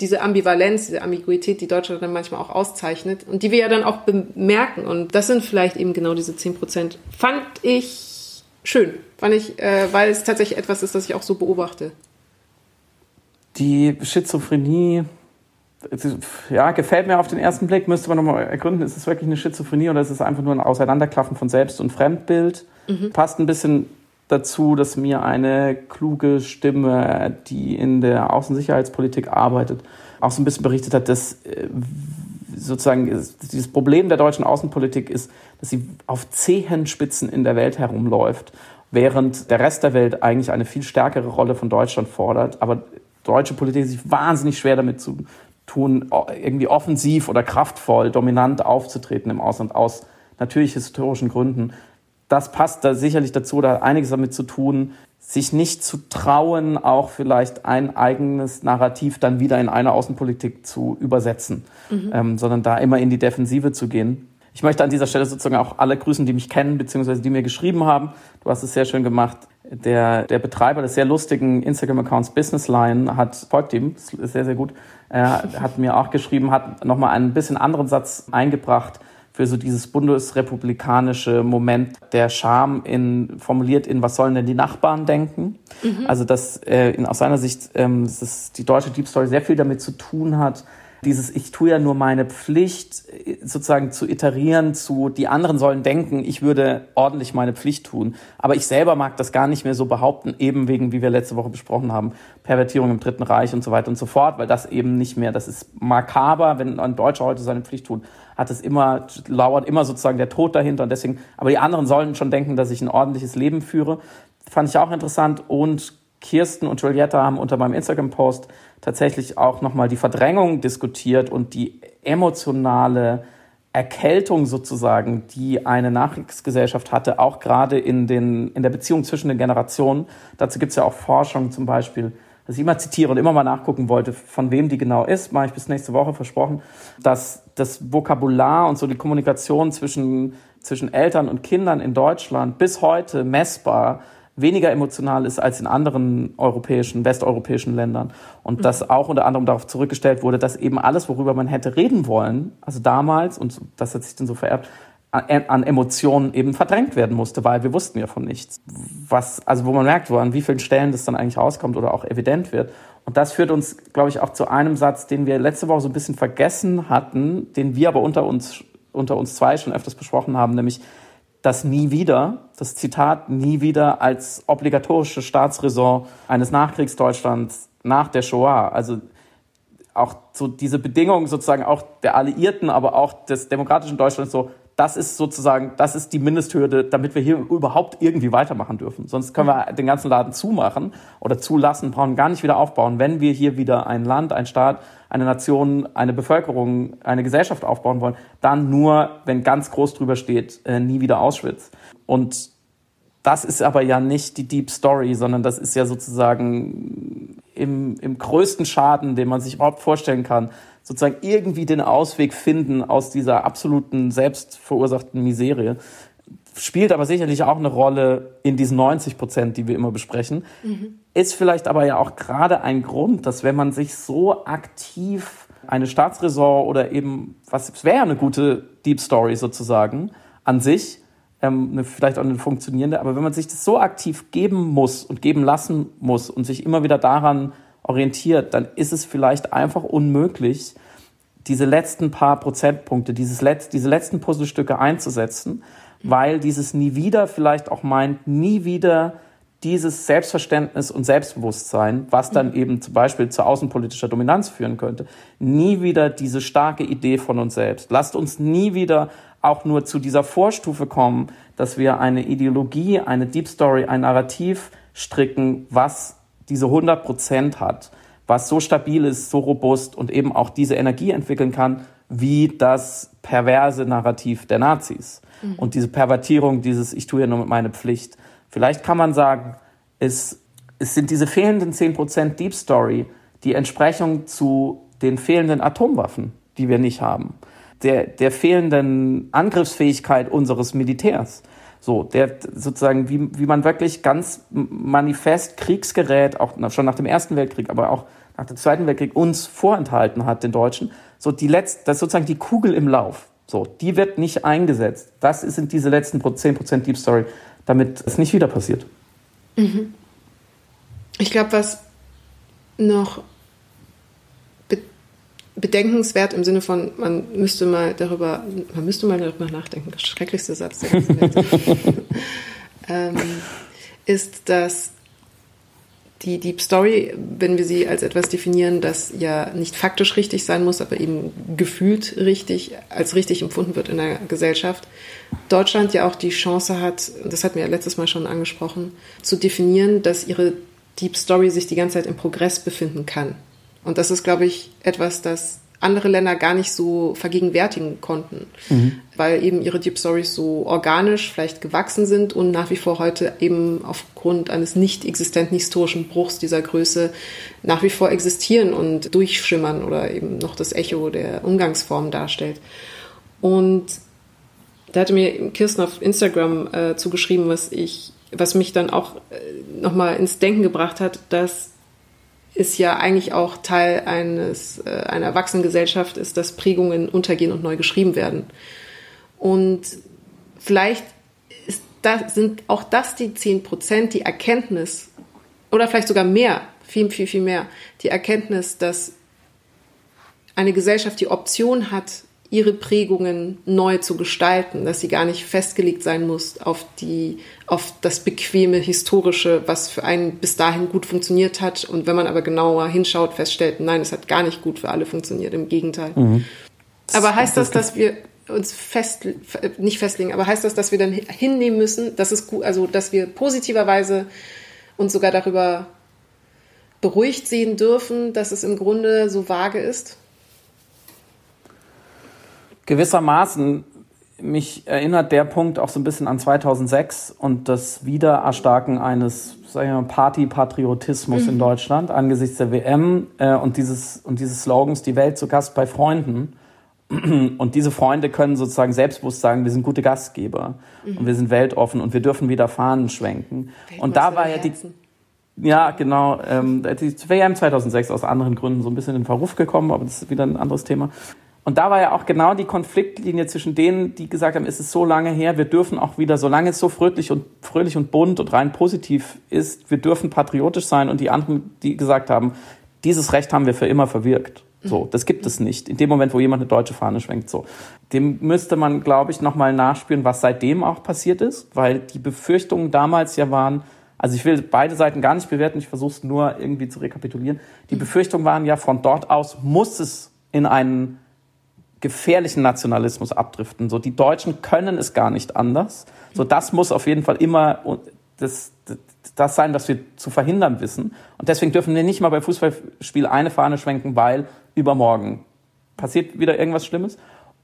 diese Ambivalenz, diese Ambiguität, die Deutschland dann manchmal auch auszeichnet und die wir ja dann auch bemerken. Und das sind vielleicht eben genau diese 10 Prozent. Fand ich schön. Fand ich, äh, weil es tatsächlich etwas ist, das ich auch so beobachte. Die Schizophrenie ja, gefällt mir auf den ersten Blick, müsste man nochmal ergründen, ist es wirklich eine Schizophrenie oder ist es einfach nur ein Auseinanderklaffen von Selbst- und Fremdbild? Mhm. Passt ein bisschen dazu, dass mir eine kluge Stimme, die in der Außensicherheitspolitik arbeitet, auch so ein bisschen berichtet hat, dass äh, sozusagen dieses Problem der deutschen Außenpolitik ist, dass sie auf Zehenspitzen in der Welt herumläuft, während der Rest der Welt eigentlich eine viel stärkere Rolle von Deutschland fordert. Aber deutsche Politik sich wahnsinnig schwer damit zu tun, irgendwie offensiv oder kraftvoll, dominant aufzutreten im Ausland aus natürlich historischen Gründen. Das passt da sicherlich dazu, da hat einiges damit zu tun, sich nicht zu trauen, auch vielleicht ein eigenes Narrativ dann wieder in eine Außenpolitik zu übersetzen, mhm. ähm, sondern da immer in die Defensive zu gehen. Ich möchte an dieser Stelle sozusagen auch alle grüßen, die mich kennen, beziehungsweise die mir geschrieben haben. Du hast es sehr schön gemacht. Der, der Betreiber des sehr lustigen Instagram-Accounts Businessline hat, folgt ihm, ist sehr, sehr gut, er hat mir auch geschrieben, hat nochmal einen bisschen anderen Satz eingebracht für so dieses bundesrepublikanische Moment der Scham in, formuliert in, was sollen denn die Nachbarn denken? Mhm. Also, dass äh, in, aus seiner Sicht ähm, dass die deutsche Deep Story sehr viel damit zu tun hat, dieses ich tue ja nur meine Pflicht sozusagen zu iterieren zu die anderen sollen denken, ich würde ordentlich meine Pflicht tun, aber ich selber mag das gar nicht mehr so behaupten, eben wegen wie wir letzte Woche besprochen haben, Pervertierung im Dritten Reich und so weiter und so fort, weil das eben nicht mehr, das ist makaber, wenn ein Deutscher heute seine Pflicht tut, hat es immer lauert immer sozusagen der Tod dahinter und deswegen, aber die anderen sollen schon denken, dass ich ein ordentliches Leben führe. Fand ich auch interessant und Kirsten und Julietta haben unter meinem Instagram-Post tatsächlich auch nochmal die Verdrängung diskutiert und die emotionale Erkältung sozusagen, die eine Nachkriegsgesellschaft hatte, auch gerade in, den, in der Beziehung zwischen den Generationen. Dazu gibt es ja auch Forschung zum Beispiel, dass ich immer zitiere und immer mal nachgucken wollte, von wem die genau ist, mache ich bis nächste Woche versprochen, dass das Vokabular und so die Kommunikation zwischen, zwischen Eltern und Kindern in Deutschland bis heute messbar weniger emotional ist als in anderen europäischen, westeuropäischen Ländern. Und mhm. das auch unter anderem darauf zurückgestellt wurde, dass eben alles, worüber man hätte reden wollen, also damals, und das hat sich dann so vererbt, an Emotionen eben verdrängt werden musste, weil wir wussten ja von nichts. Was, also wo man merkt, wo an wie vielen Stellen das dann eigentlich rauskommt oder auch evident wird. Und das führt uns, glaube ich, auch zu einem Satz, den wir letzte Woche so ein bisschen vergessen hatten, den wir aber unter uns, unter uns zwei schon öfters besprochen haben, nämlich, dass nie wieder, das Zitat nie wieder als obligatorische Staatsräson eines Nachkriegsdeutschlands nach der Shoah, also auch so diese Bedingungen sozusagen auch der Alliierten, aber auch des demokratischen Deutschlands so, das ist sozusagen, das ist die Mindesthürde, damit wir hier überhaupt irgendwie weitermachen dürfen. Sonst können wir den ganzen Laden zumachen oder zulassen, brauchen gar nicht wieder aufbauen. Wenn wir hier wieder ein Land, ein Staat, eine Nation, eine Bevölkerung, eine Gesellschaft aufbauen wollen, dann nur, wenn ganz groß drüber steht, äh, nie wieder Auschwitz. Und das ist aber ja nicht die Deep Story, sondern das ist ja sozusagen im, im größten Schaden, den man sich überhaupt vorstellen kann, sozusagen irgendwie den Ausweg finden aus dieser absoluten selbstverursachten Miserie. Spielt aber sicherlich auch eine Rolle in diesen 90 Prozent, die wir immer besprechen. Mhm. Ist vielleicht aber ja auch gerade ein Grund, dass wenn man sich so aktiv eine Staatsräson oder eben, was wäre eine gute Deep Story sozusagen an sich, ähm, eine, vielleicht auch eine funktionierende, aber wenn man sich das so aktiv geben muss und geben lassen muss und sich immer wieder daran orientiert, dann ist es vielleicht einfach unmöglich, diese letzten paar Prozentpunkte, dieses Letz-, diese letzten Puzzlestücke einzusetzen, weil dieses nie wieder vielleicht auch meint, nie wieder dieses Selbstverständnis und Selbstbewusstsein, was dann mhm. eben zum Beispiel zu außenpolitischer Dominanz führen könnte, nie wieder diese starke Idee von uns selbst. Lasst uns nie wieder auch nur zu dieser Vorstufe kommen, dass wir eine Ideologie, eine Deep Story, ein Narrativ stricken, was diese 100 Prozent hat, was so stabil ist, so robust und eben auch diese Energie entwickeln kann, wie das perverse Narrativ der Nazis. Mhm. Und diese Pervertierung, dieses Ich tue ja nur meine Pflicht. Vielleicht kann man sagen, es, es sind diese fehlenden 10% Deep Story die Entsprechung zu den fehlenden Atomwaffen, die wir nicht haben, der, der fehlenden Angriffsfähigkeit unseres Militärs. So, der sozusagen, wie, wie man wirklich ganz manifest Kriegsgerät, auch schon nach dem Ersten Weltkrieg, aber auch nach dem Zweiten Weltkrieg uns vorenthalten hat, den Deutschen. So, die letzte, das ist sozusagen die Kugel im Lauf. So, die wird nicht eingesetzt. Das sind diese letzten 10% Deep Story, damit es nicht wieder passiert. Mhm. Ich glaube, was noch bedenkenswert im Sinne von, man müsste mal darüber, man müsste mal darüber nachdenken, der schrecklichste Satz der ganzen Welt, ähm, ist, dass die Deep Story, wenn wir sie als etwas definieren, das ja nicht faktisch richtig sein muss, aber eben gefühlt richtig, als richtig empfunden wird in der Gesellschaft, Deutschland ja auch die Chance hat, das hatten wir ja letztes Mal schon angesprochen, zu definieren, dass ihre Deep Story sich die ganze Zeit im Progress befinden kann. Und das ist, glaube ich, etwas, das andere Länder gar nicht so vergegenwärtigen konnten, mhm. weil eben ihre Deep Stories so organisch vielleicht gewachsen sind und nach wie vor heute eben aufgrund eines nicht existenten historischen Bruchs dieser Größe nach wie vor existieren und durchschimmern oder eben noch das Echo der Umgangsform darstellt. Und da hatte mir Kirsten auf Instagram äh, zugeschrieben, was ich, was mich dann auch äh, nochmal ins Denken gebracht hat, dass ist ja eigentlich auch Teil eines, äh, einer Erwachsenengesellschaft ist, dass Prägungen untergehen und neu geschrieben werden. Und vielleicht das, sind auch das die 10 Prozent, die Erkenntnis, oder vielleicht sogar mehr, viel, viel, viel mehr, die Erkenntnis, dass eine Gesellschaft die Option hat, ihre Prägungen neu zu gestalten, dass sie gar nicht festgelegt sein muss auf die, auf das bequeme historische, was für einen bis dahin gut funktioniert hat. Und wenn man aber genauer hinschaut, feststellt, nein, es hat gar nicht gut für alle funktioniert. Im Gegenteil. Mhm. Aber heißt das, dass wir uns fest, nicht festlegen, aber heißt das, dass wir dann hinnehmen müssen, dass es gut, also, dass wir positiverweise uns sogar darüber beruhigt sehen dürfen, dass es im Grunde so vage ist? Gewissermaßen mich erinnert der Punkt auch so ein bisschen an 2006 und das Wiedererstarken eines Party-Patriotismus mhm. in Deutschland angesichts der WM äh, und, dieses, und dieses Slogans, die Welt zu Gast bei Freunden. Und diese Freunde können sozusagen selbstbewusst sagen, wir sind gute Gastgeber mhm. und wir sind weltoffen und wir dürfen wieder Fahnen schwenken. und da war ja die, ja, genau. Ähm, die WM 2006 aus anderen Gründen so ein bisschen in Verruf gekommen, aber das ist wieder ein anderes Thema. Und da war ja auch genau die Konfliktlinie zwischen denen, die gesagt haben, es ist so lange her, wir dürfen auch wieder, solange es so fröhlich und fröhlich und bunt und rein positiv ist, wir dürfen patriotisch sein und die anderen, die gesagt haben, dieses Recht haben wir für immer verwirkt. So, das gibt es nicht. In dem Moment, wo jemand eine deutsche Fahne schwenkt, so. Dem müsste man, glaube ich, nochmal nachspüren, was seitdem auch passiert ist, weil die Befürchtungen damals ja waren, also ich will beide Seiten gar nicht bewerten, ich versuche es nur irgendwie zu rekapitulieren. Die Befürchtungen waren ja, von dort aus muss es in einen gefährlichen Nationalismus abdriften. So, die Deutschen können es gar nicht anders. So, das muss auf jeden Fall immer das, das sein, was wir zu verhindern wissen. Und deswegen dürfen wir nicht mal bei Fußballspiel eine Fahne schwenken, weil übermorgen passiert wieder irgendwas Schlimmes.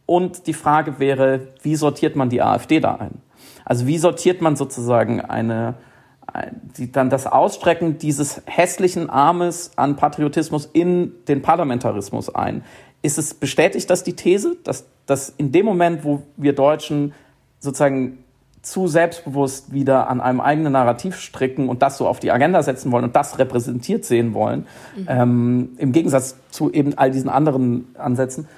Und die Frage wäre, wie sortiert man die AfD da ein? Also wie sortiert man sozusagen eine, die, dann das Ausstrecken dieses hässlichen Armes an Patriotismus in den Parlamentarismus ein? Ist es bestätigt das die These, dass, dass in dem Moment, wo wir Deutschen sozusagen zu selbstbewusst wieder an einem eigenen Narrativ stricken und das so auf die Agenda setzen wollen und das repräsentiert sehen wollen, mhm. ähm, im Gegensatz zu eben all diesen anderen Ansätzen,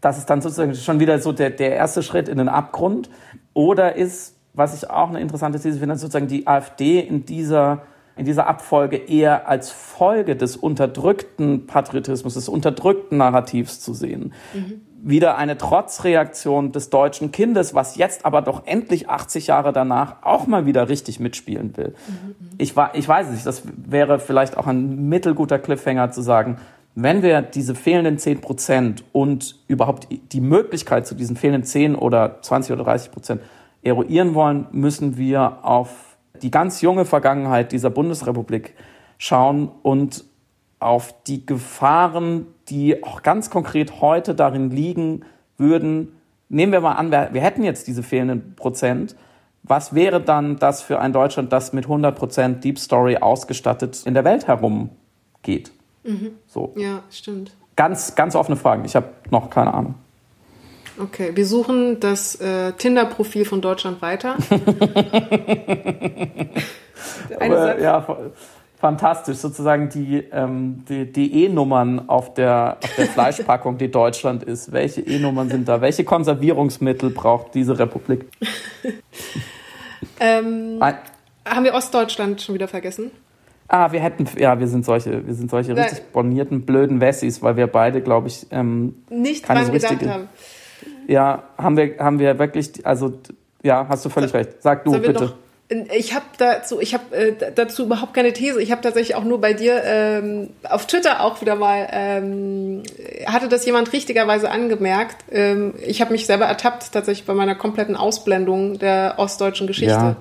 das ist dann sozusagen schon wieder so der, der erste Schritt in den Abgrund. Oder ist, was ich auch eine interessante These finde, sozusagen die AfD in dieser in dieser Abfolge eher als Folge des unterdrückten Patriotismus, des unterdrückten Narrativs zu sehen. Mhm. Wieder eine Trotzreaktion des deutschen Kindes, was jetzt aber doch endlich 80 Jahre danach auch mal wieder richtig mitspielen will. Mhm. Ich, ich weiß nicht, das wäre vielleicht auch ein mittelguter Cliffhanger zu sagen, wenn wir diese fehlenden 10 Prozent und überhaupt die Möglichkeit zu diesen fehlenden 10 oder 20 oder 30 Prozent eruieren wollen, müssen wir auf die ganz junge Vergangenheit dieser Bundesrepublik schauen und auf die Gefahren, die auch ganz konkret heute darin liegen würden. Nehmen wir mal an, wir, wir hätten jetzt diese fehlenden Prozent. Was wäre dann das für ein Deutschland, das mit 100 Prozent Deep Story ausgestattet in der Welt herumgeht? Mhm. So. Ja, stimmt. Ganz, ganz offene Fragen. Ich habe noch keine Ahnung. Okay, wir suchen das äh, Tinder-Profil von Deutschland weiter. Aber, ja, fantastisch. Sozusagen die, ähm, E-Nummern auf der, auf der Fleischpackung, die Deutschland ist. Welche E-Nummern sind da? Welche Konservierungsmittel braucht diese Republik? ähm, haben wir Ostdeutschland schon wieder vergessen? Ah, wir hätten, ja, wir sind solche, wir sind solche richtig bornierten, blöden Wessis, weil wir beide, glaube ich, ähm, nicht keine dran so richtige, gedacht haben. Ja, haben wir, haben wir wirklich, also ja, hast du völlig so, recht. Sag du bitte. Noch, ich habe dazu, ich habe äh, dazu überhaupt keine These. Ich habe tatsächlich auch nur bei dir ähm, auf Twitter auch wieder mal ähm, hatte das jemand richtigerweise angemerkt. Ähm, ich habe mich selber ertappt tatsächlich bei meiner kompletten Ausblendung der ostdeutschen Geschichte. Ja.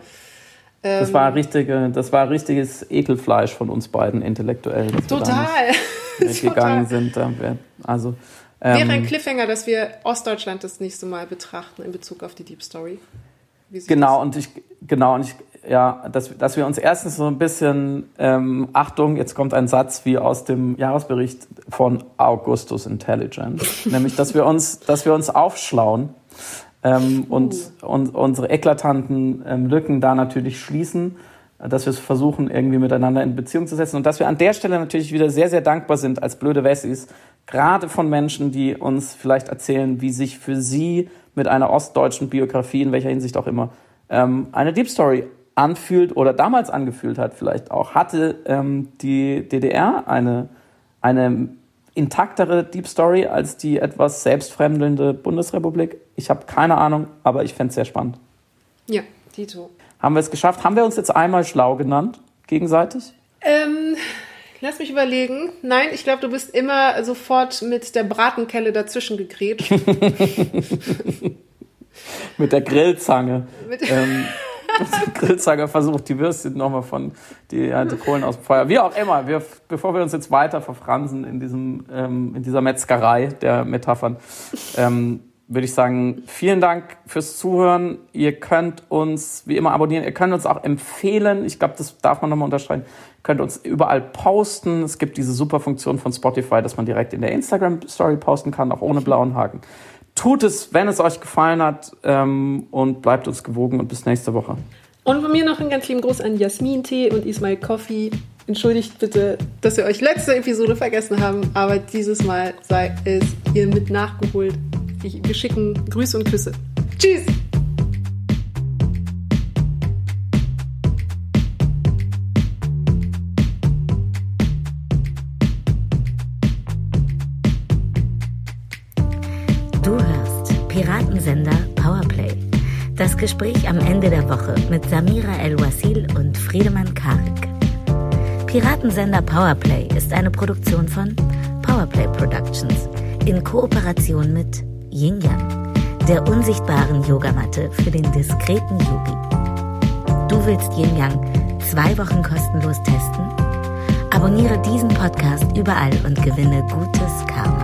Das war richtige, das war richtiges Ekelfleisch von uns beiden intellektuell. Total. Mitgegangen sind. Also ähm, Wäre ein Cliffhanger, dass wir Ostdeutschland das nächste Mal betrachten in Bezug auf die Deep Story. Genau, und ich, genau, und ich, ja, dass, dass wir uns erstens so ein bisschen, ähm, Achtung, jetzt kommt ein Satz wie aus dem Jahresbericht von Augustus Intelligence, nämlich, dass wir uns, dass wir uns aufschlauen ähm, und, uh. und unsere eklatanten ähm, Lücken da natürlich schließen, dass wir es versuchen, irgendwie miteinander in Beziehung zu setzen und dass wir an der Stelle natürlich wieder sehr, sehr dankbar sind als blöde Wessis, gerade von Menschen, die uns vielleicht erzählen, wie sich für sie mit einer ostdeutschen Biografie, in welcher Hinsicht auch immer, ähm, eine Deep Story anfühlt oder damals angefühlt hat vielleicht auch. Hatte ähm, die DDR eine, eine intaktere Deep Story als die etwas selbstfremdelnde Bundesrepublik? Ich habe keine Ahnung, aber ich fände es sehr spannend. Ja, Tito. Haben wir es geschafft? Haben wir uns jetzt einmal schlau genannt, gegenseitig? Ähm, Lass mich überlegen. Nein, ich glaube, du bist immer sofort mit der Bratenkelle dazwischen gegrätscht. mit der Grillzange. Mit ähm, der Grillzange versucht, die Würstchen nochmal von die, ja, die Kohlen aus dem Feuer. Wie auch immer, wir, bevor wir uns jetzt weiter verfransen in, diesem, ähm, in dieser Metzgerei der Metaphern, ähm, würde ich sagen, vielen Dank fürs Zuhören. Ihr könnt uns wie immer abonnieren. Ihr könnt uns auch empfehlen. Ich glaube, das darf man nochmal unterstreichen. Ihr könnt uns überall posten. Es gibt diese super Funktion von Spotify, dass man direkt in der Instagram-Story posten kann, auch ohne blauen Haken. Tut es, wenn es euch gefallen hat ähm, und bleibt uns gewogen und bis nächste Woche. Und von mir noch einen ganz lieben Gruß an Jasmin Tee und Ismail Coffee. Entschuldigt bitte, dass wir euch letzte Episode vergessen haben, aber dieses Mal sei es ihr mit nachgeholt. Wir schicken Grüße und Küsse. Tschüss! Du hörst Piratensender Powerplay. Das Gespräch am Ende der Woche mit Samira El-Wasil und Friedemann Karik. Piratensender Powerplay ist eine Produktion von Powerplay Productions in Kooperation mit Yin Yang, der unsichtbaren Yogamatte für den diskreten Yogi. Du willst Yin Yang zwei Wochen kostenlos testen? Abonniere diesen Podcast überall und gewinne gutes Karma.